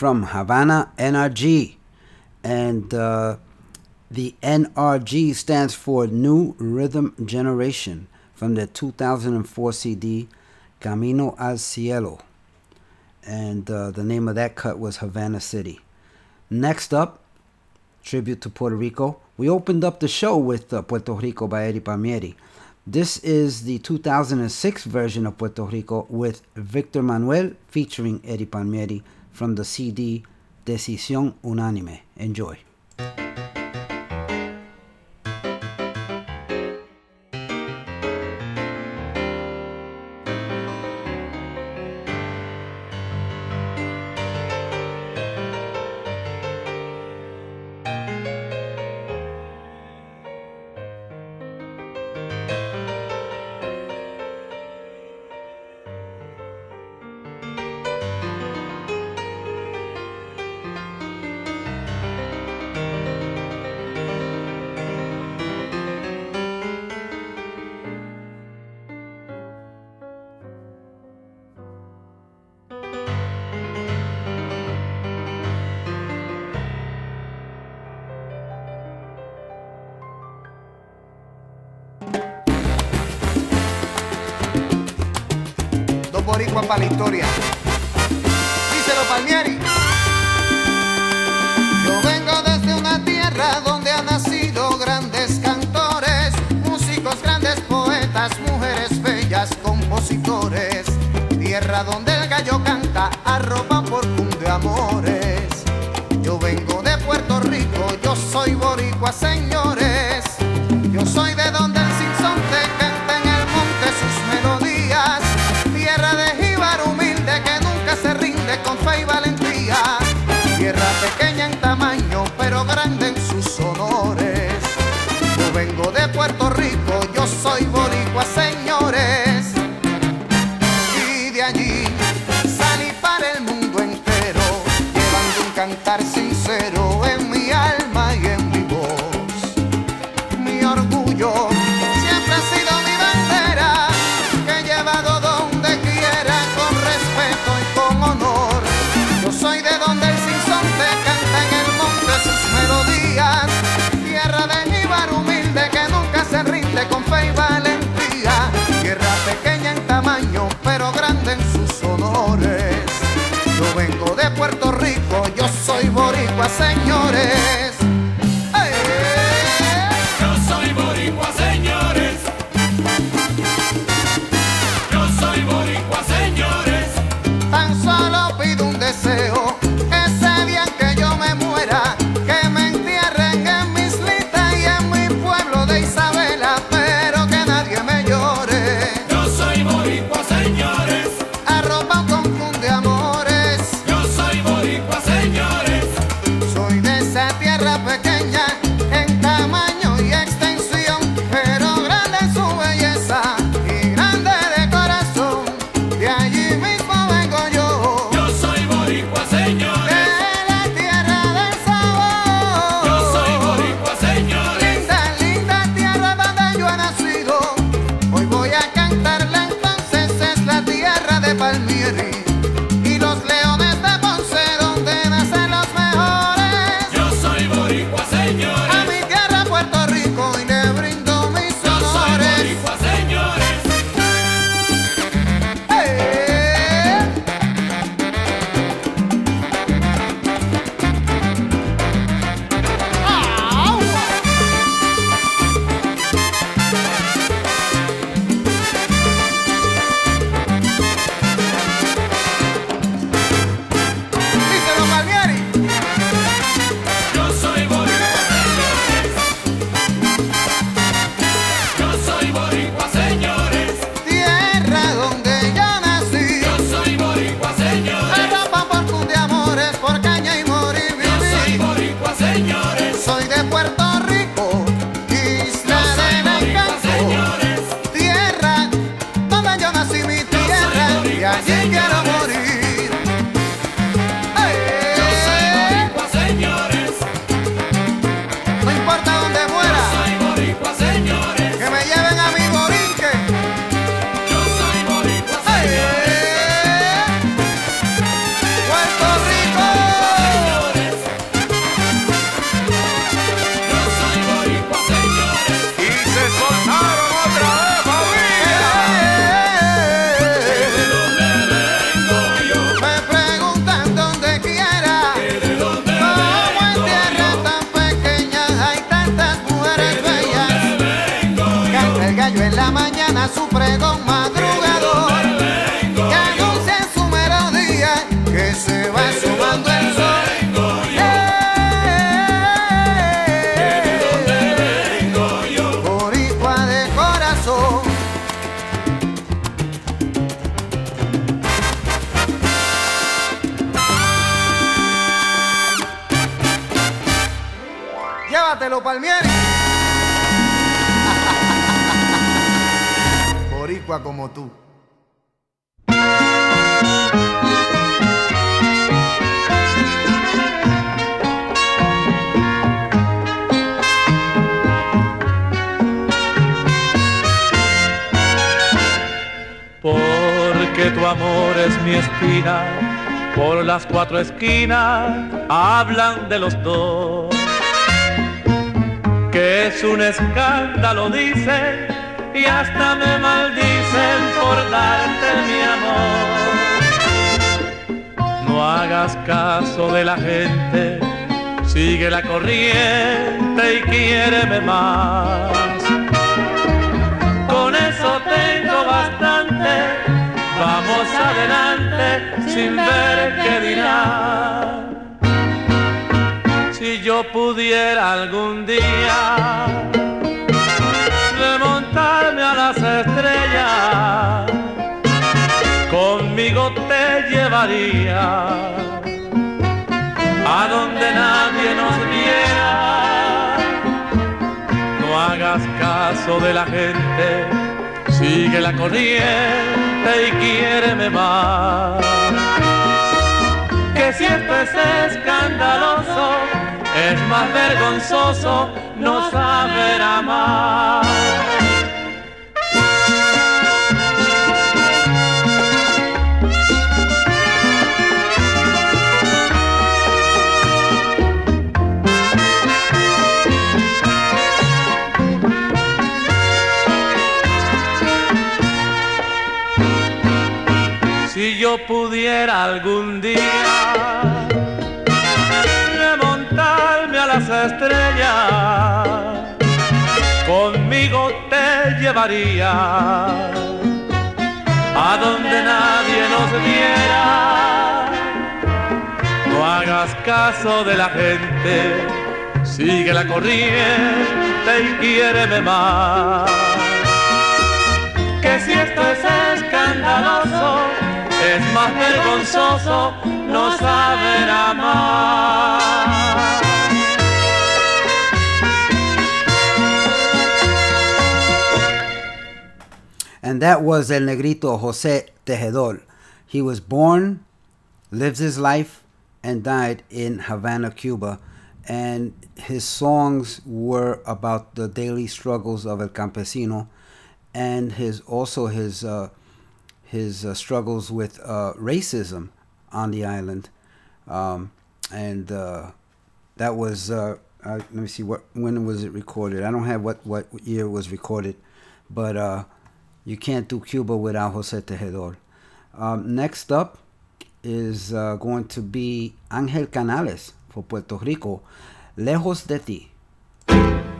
from Havana NRG. And uh, the NRG stands for New Rhythm Generation from the 2004 CD Camino al Cielo. And uh, the name of that cut was Havana City. Next up, tribute to Puerto Rico. We opened up the show with uh, Puerto Rico by Eddie Palmieri. This is the 2006 version of Puerto Rico with Victor Manuel featuring Eddie Palmieri from the CD Decisión Unánime. Enjoy. I saying señores. Palmieri. *laughs* Boricua como tú. Porque tu amor es mi espina, por las cuatro esquinas hablan de los dos que es un escándalo, dicen, y hasta me maldicen por darte mi amor. No hagas caso de la gente, sigue la corriente y quiéreme más. Con eso tengo bastante, vamos adelante sin ver qué dirás. Si yo pudiera algún día remontarme a las estrellas, conmigo te llevaría a donde nadie nos viera. No hagas caso de la gente, sigue la corriente y quiéreme más. Que si esto es escandaloso, es más vergonzoso no saber amar. Si yo pudiera algún día remontarme a las estrellas, conmigo te llevaría a donde nadie nos viera. No hagas caso de la gente, sigue la corriente y quiéreme más. Que si esto es escandaloso, es más vergonzoso no saber amar. And that was El Negrito Jose Tejedor. He was born, lived his life, and died in Havana, Cuba. And his songs were about the daily struggles of El Campesino and his also his uh, his uh, struggles with uh, racism on the island. Um, and uh, that was, uh, uh, let me see, what when was it recorded? I don't have what, what year it was recorded, but you can't do Cuba without Jose Tejedor. Um, next up is uh, going to be Angel Canales for Puerto Rico, Lejos de Ti.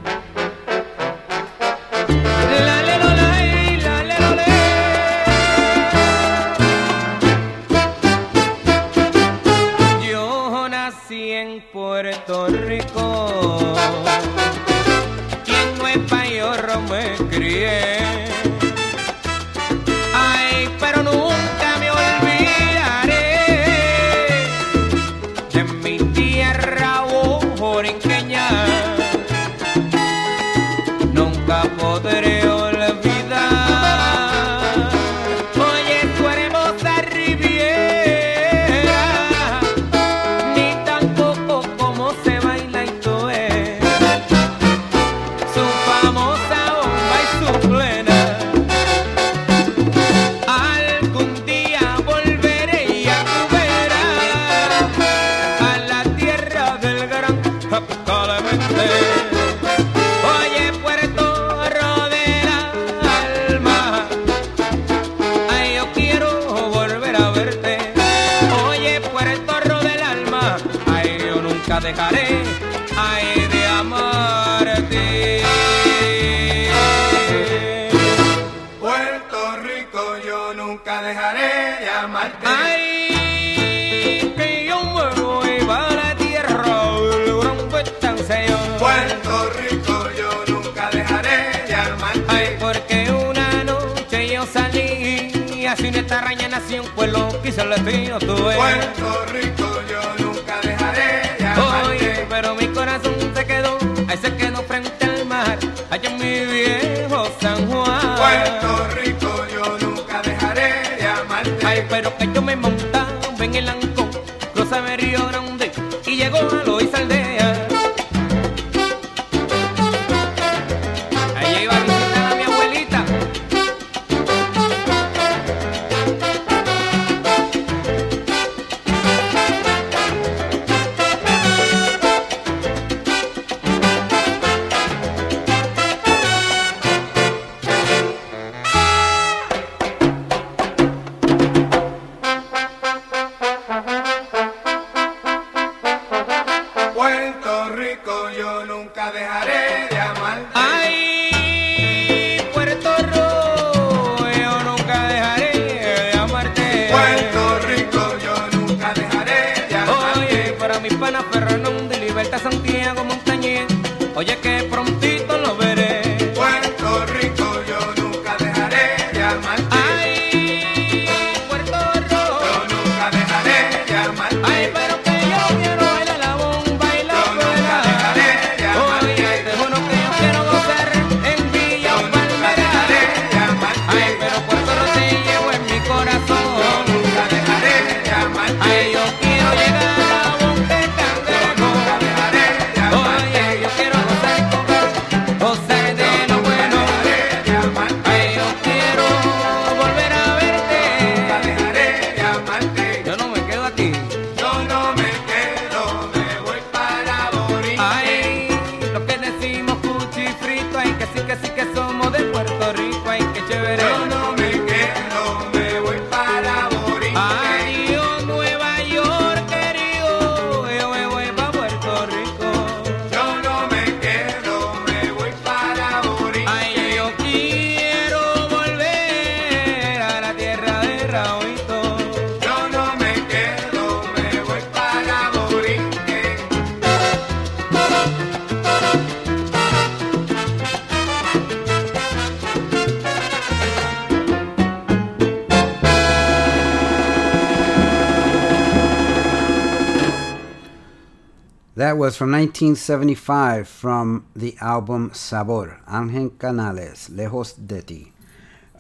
1975 from the album Sabor, Ángel Canales, Lejos de Ti.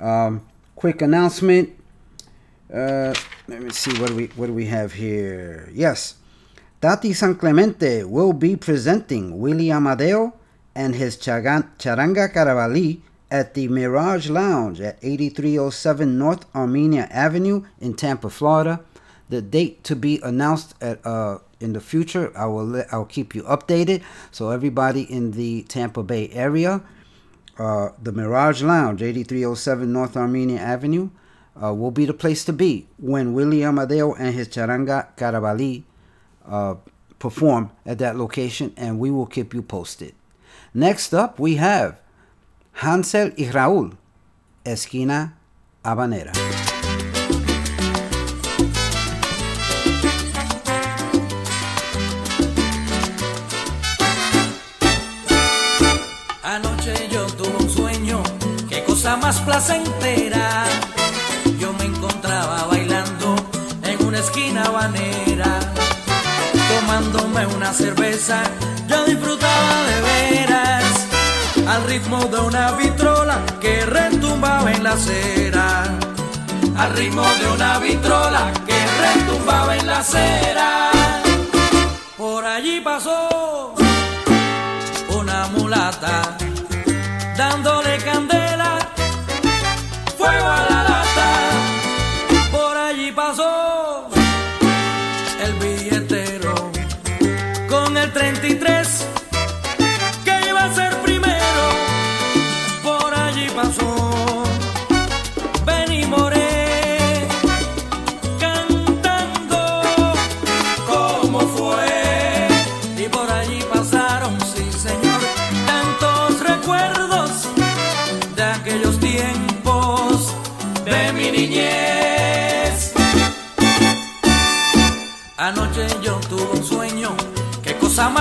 Um, quick announcement. Uh, let me see what do we what do we have here. Yes, Tati San Clemente will be presenting Willie Amadeo and his chagan- Charanga Caravali at the Mirage Lounge at 8307 North Armenia Avenue in Tampa, Florida. The date to be announced at uh, in the future. I will let, I'll keep you updated. So everybody in the Tampa Bay area, uh, the Mirage Lounge, 8307 North Armenia Avenue, uh, will be the place to be when William Amadeo and his Charanga Caravali uh, perform at that location, and we will keep you posted. Next up, we have Hansel y Raúl, Esquina Habanera. Más placentera. Yo me encontraba bailando en una esquina habanera, tomándome una cerveza, yo disfrutaba de veras, al ritmo de una vitrola que retumbaba en la acera. Al ritmo de una vitrola que retumbaba en la acera. Por allí pasó una mulata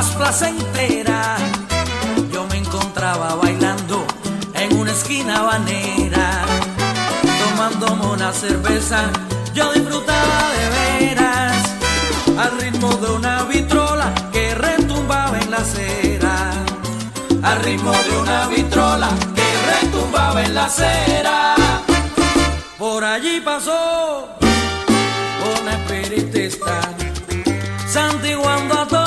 más placentera. Yo me encontraba bailando en una esquina habanera, tomándome una cerveza, yo disfrutaba de veras, al ritmo de una vitrola que retumbaba en la acera, al ritmo de una vitrola que retumbaba en la acera. Por allí pasó una espiritista, santiguando a todos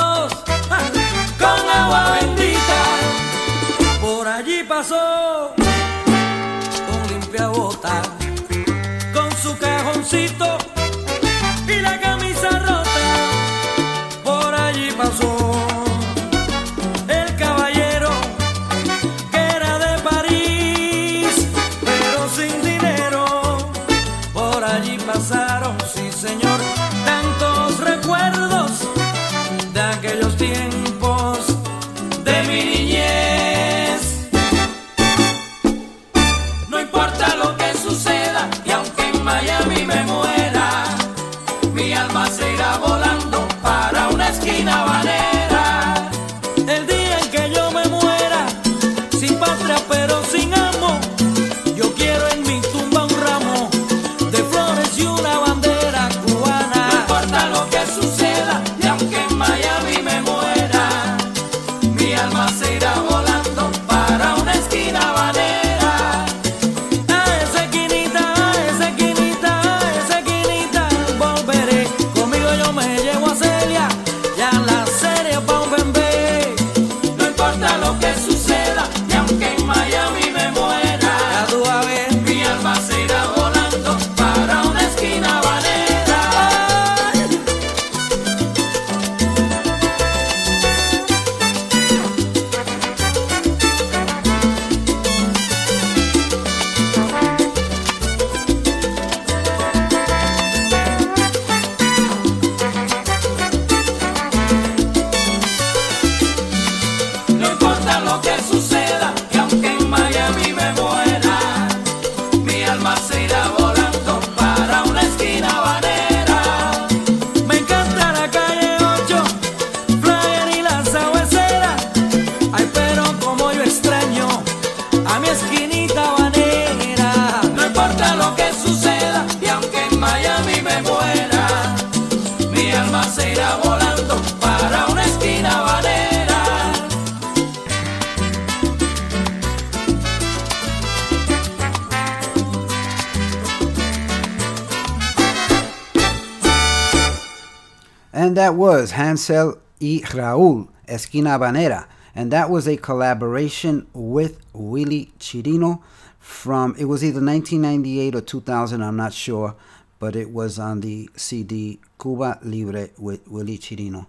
was Hansel y Raul, Esquina Habanera, and that was a collaboration with Willie Chirino from, it was either 1998 or 2000, I'm not sure, but it was on the CD Cuba Libre with Willie Chirino.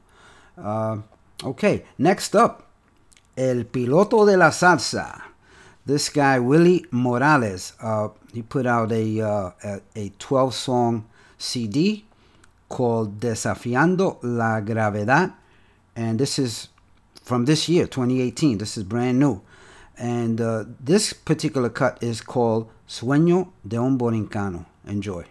Uh, okay, next up, El Piloto de la Salsa. This guy, Willie Morales, uh, he put out a, uh, a 12 song CD called Desafiando la Gravedad. And this is from this year, 2018. This is brand new. And uh, this particular cut is called Sueño de un Borincano. Enjoy.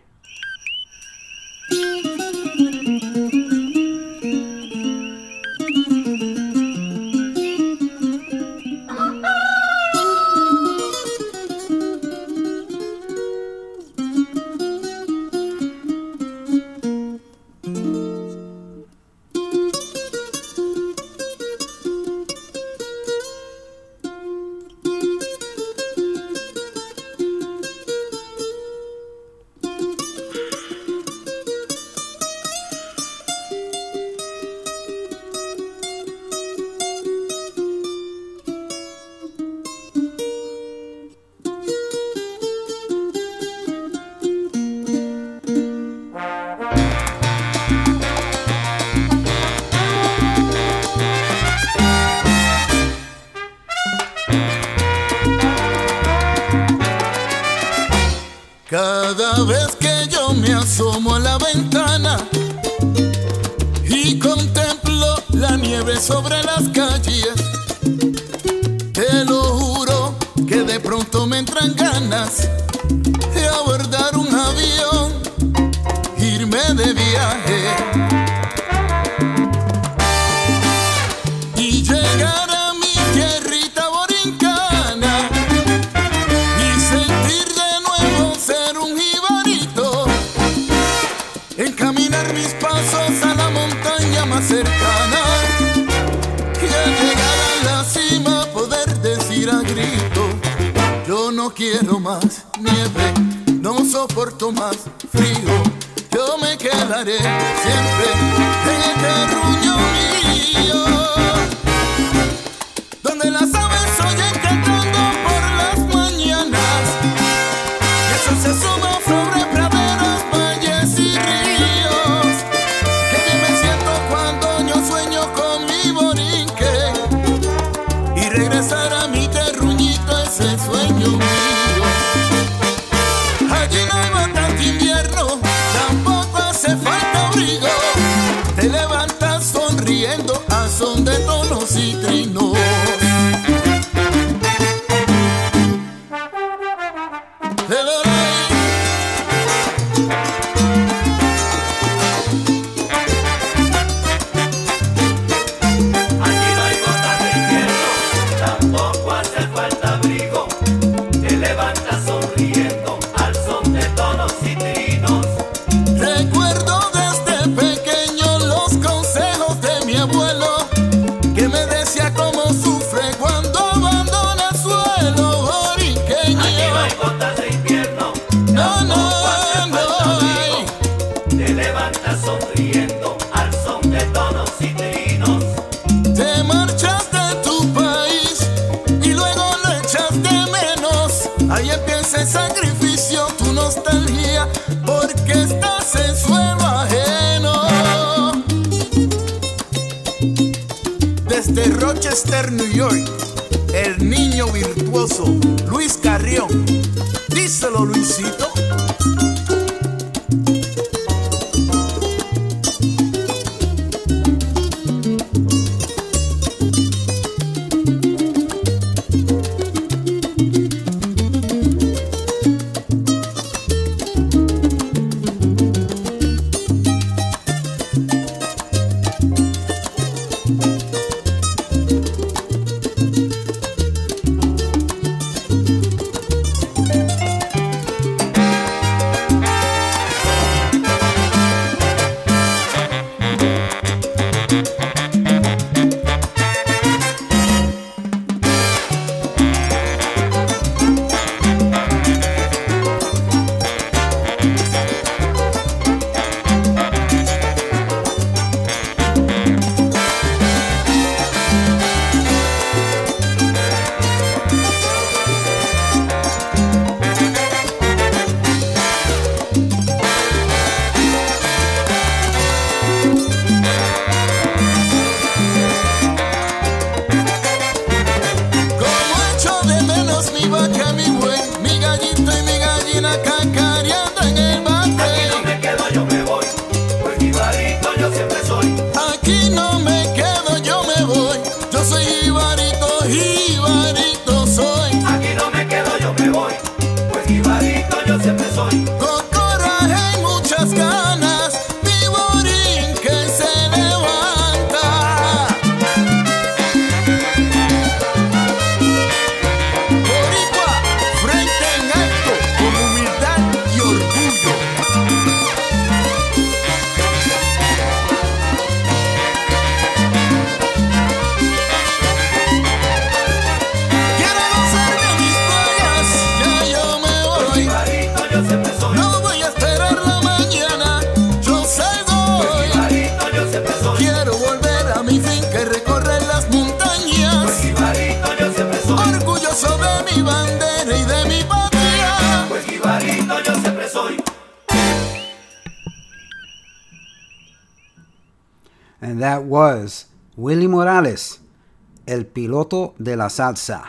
La Salsa.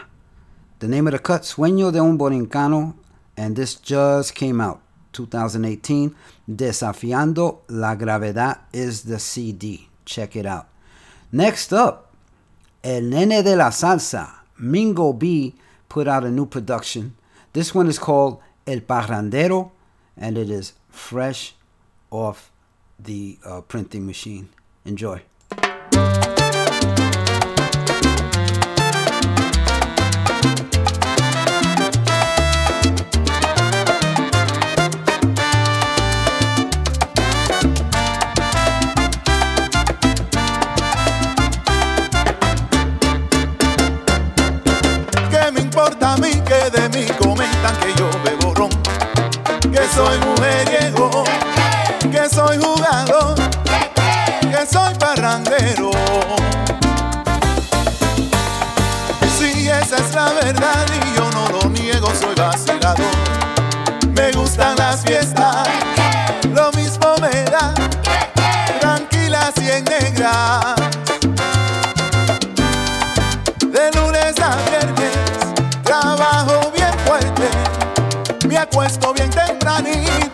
The name of the cut, Sueño de un Borincano, and this just came out, 2018. Desafiando la Gravedad is the CD. Check it out. Next up, El Nene de la Salsa, Mingo B, put out a new production. This one is called El Parrandero, and it is fresh off the uh, printing machine. Enjoy. Importa a mí que de mí comentan que yo bebo ron? Que soy mujeriego, que soy jugador, que soy parrandero. Si esa es la verdad y yo no lo niego, soy vacilador. Me gustan las fiestas, lo mismo me da, tranquilas y en negras. puesto bien tempranito.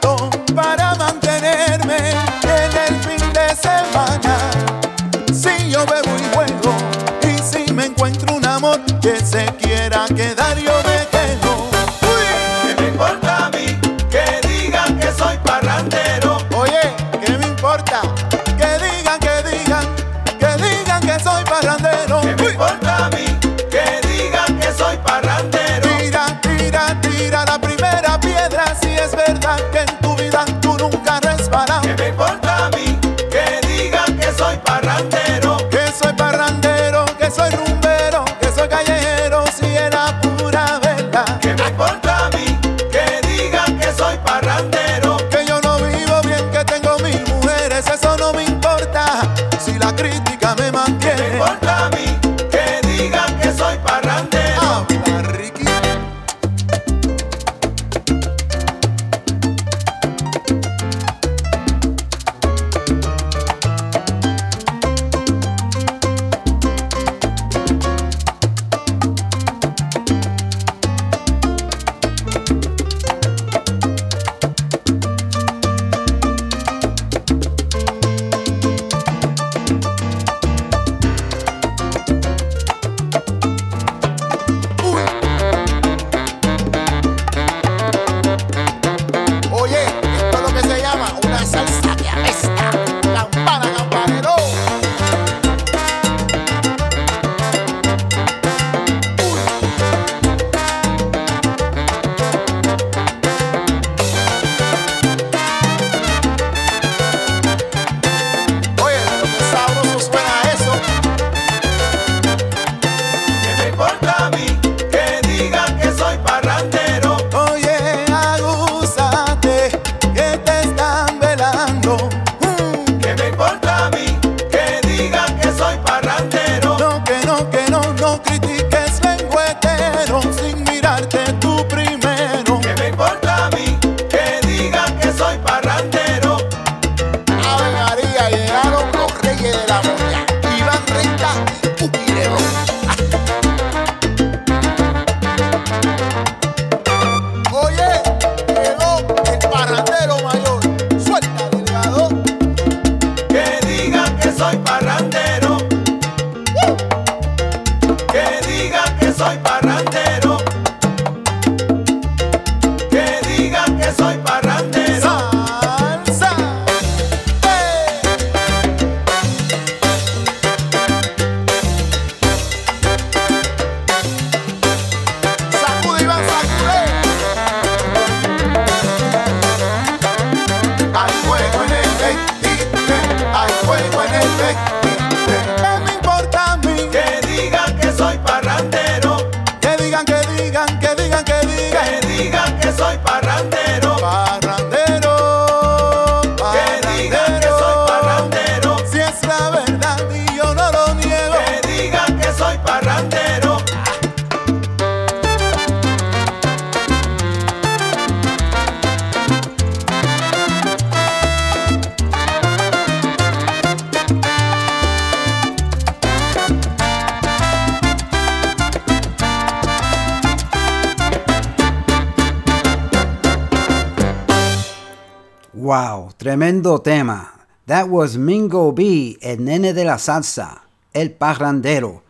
Tremendo tema. That was Mingo B, El Nene de la Salsa, El Parrandero.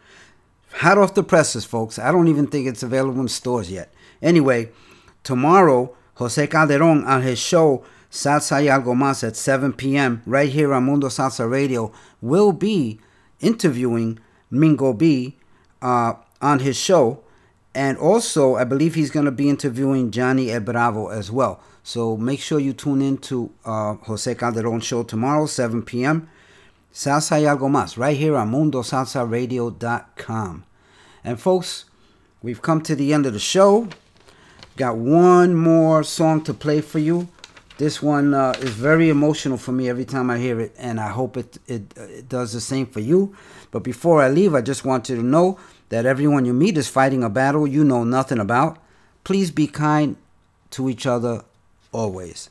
Hot off the presses, folks. I don't even think it's available in stores yet. Anyway, tomorrow, Jose Calderon on his show Salsa y Algo Más at 7 p.m. right here on Mundo Salsa Radio will be interviewing Mingo B uh, on his show. And also, I believe he's going to be interviewing Johnny El Bravo as well. So make sure you tune in to uh, Jose Calderon show tomorrow, 7 p.m. Salsa y Algo Más, right here on MundoSalsaRadio.com. And folks, we've come to the end of the show. Got one more song to play for you. This one uh, is very emotional for me every time I hear it, and I hope it, it, it does the same for you. But before I leave, I just want you to know that everyone you meet is fighting a battle you know nothing about. Please be kind to each other always.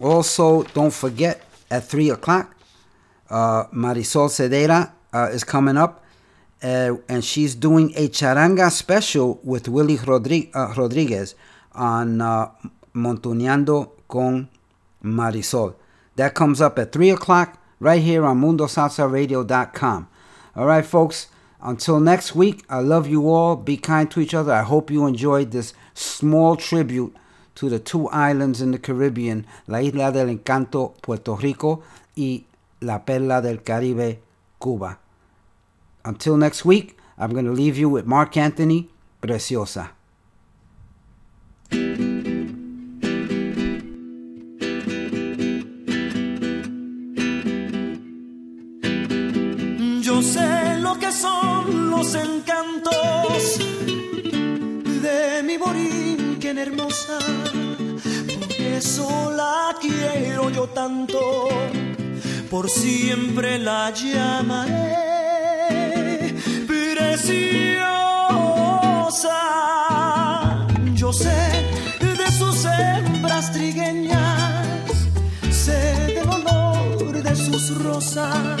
Also, don't forget at 3 o'clock, uh, Marisol Cedera uh, is coming up, uh, and she's doing a charanga special with Willie Rodri- uh, Rodriguez on uh, Montuneando con Marisol. That comes up at 3 o'clock right here on MundoSalsaRadio.com. All right, folks. Until next week, I love you all. Be kind to each other. I hope you enjoyed this small tribute to the two islands in the Caribbean, La Isla del Encanto, Puerto Rico, y La Perla del Caribe, Cuba. Until next week, I'm going to leave you with Mark Anthony, Preciosa. Yo sé lo que son los encantos de mi Hermosa, por eso la quiero yo tanto, por siempre la llamaré preciosa. Yo sé de sus hembras trigueñas, sé del olor de sus rosas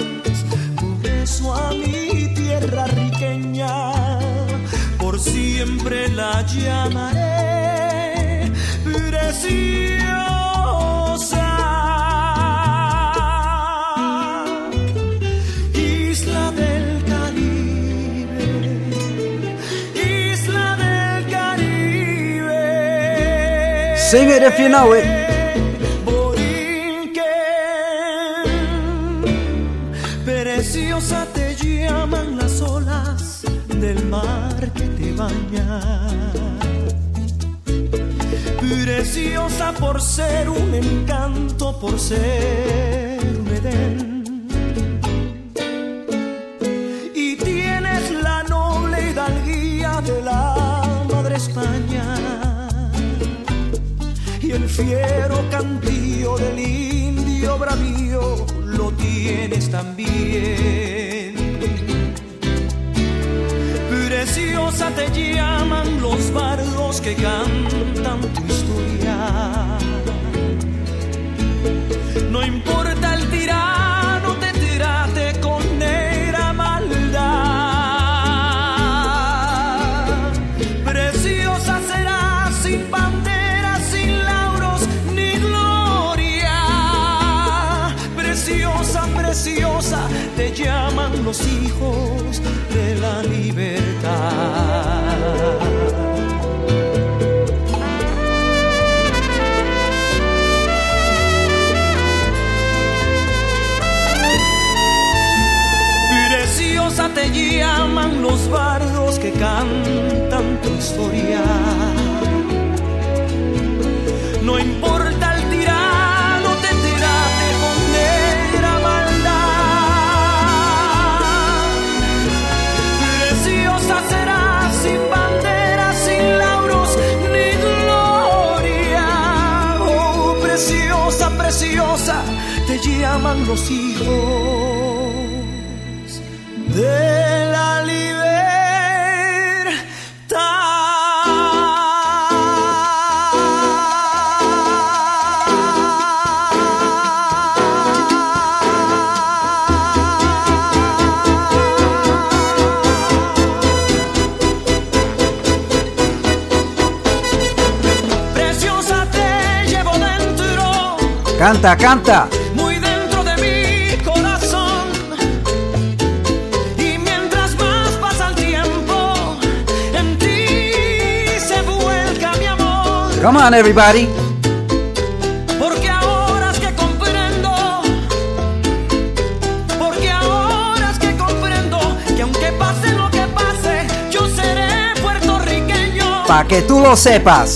por eso a mi tierra riqueña, por siempre la llamaré preciosa. Isla del Caribe, isla del Caribe. Sing it if you know it. Preciosa te llaman las olas del mar que te baña. Preciosa por ser un encanto, por ser un Edén. Y tienes la noble hidalguía de la madre España y el fiero cantío del indio bravío lo tienes también. Preciosa te llaman los bardos que cantan tu historia. No importa el tirano los hijos de la libertad. Preciosa te llaman los bardos que cantan tu historia. Los hijos de la Preciosa te llevo dentro Canta, canta. Come on, everybody. Porque ahora es que comprendo, porque ahora es que comprendo que aunque pase lo que pase, yo seré puertorriqueño. Pa' que tú lo sepas.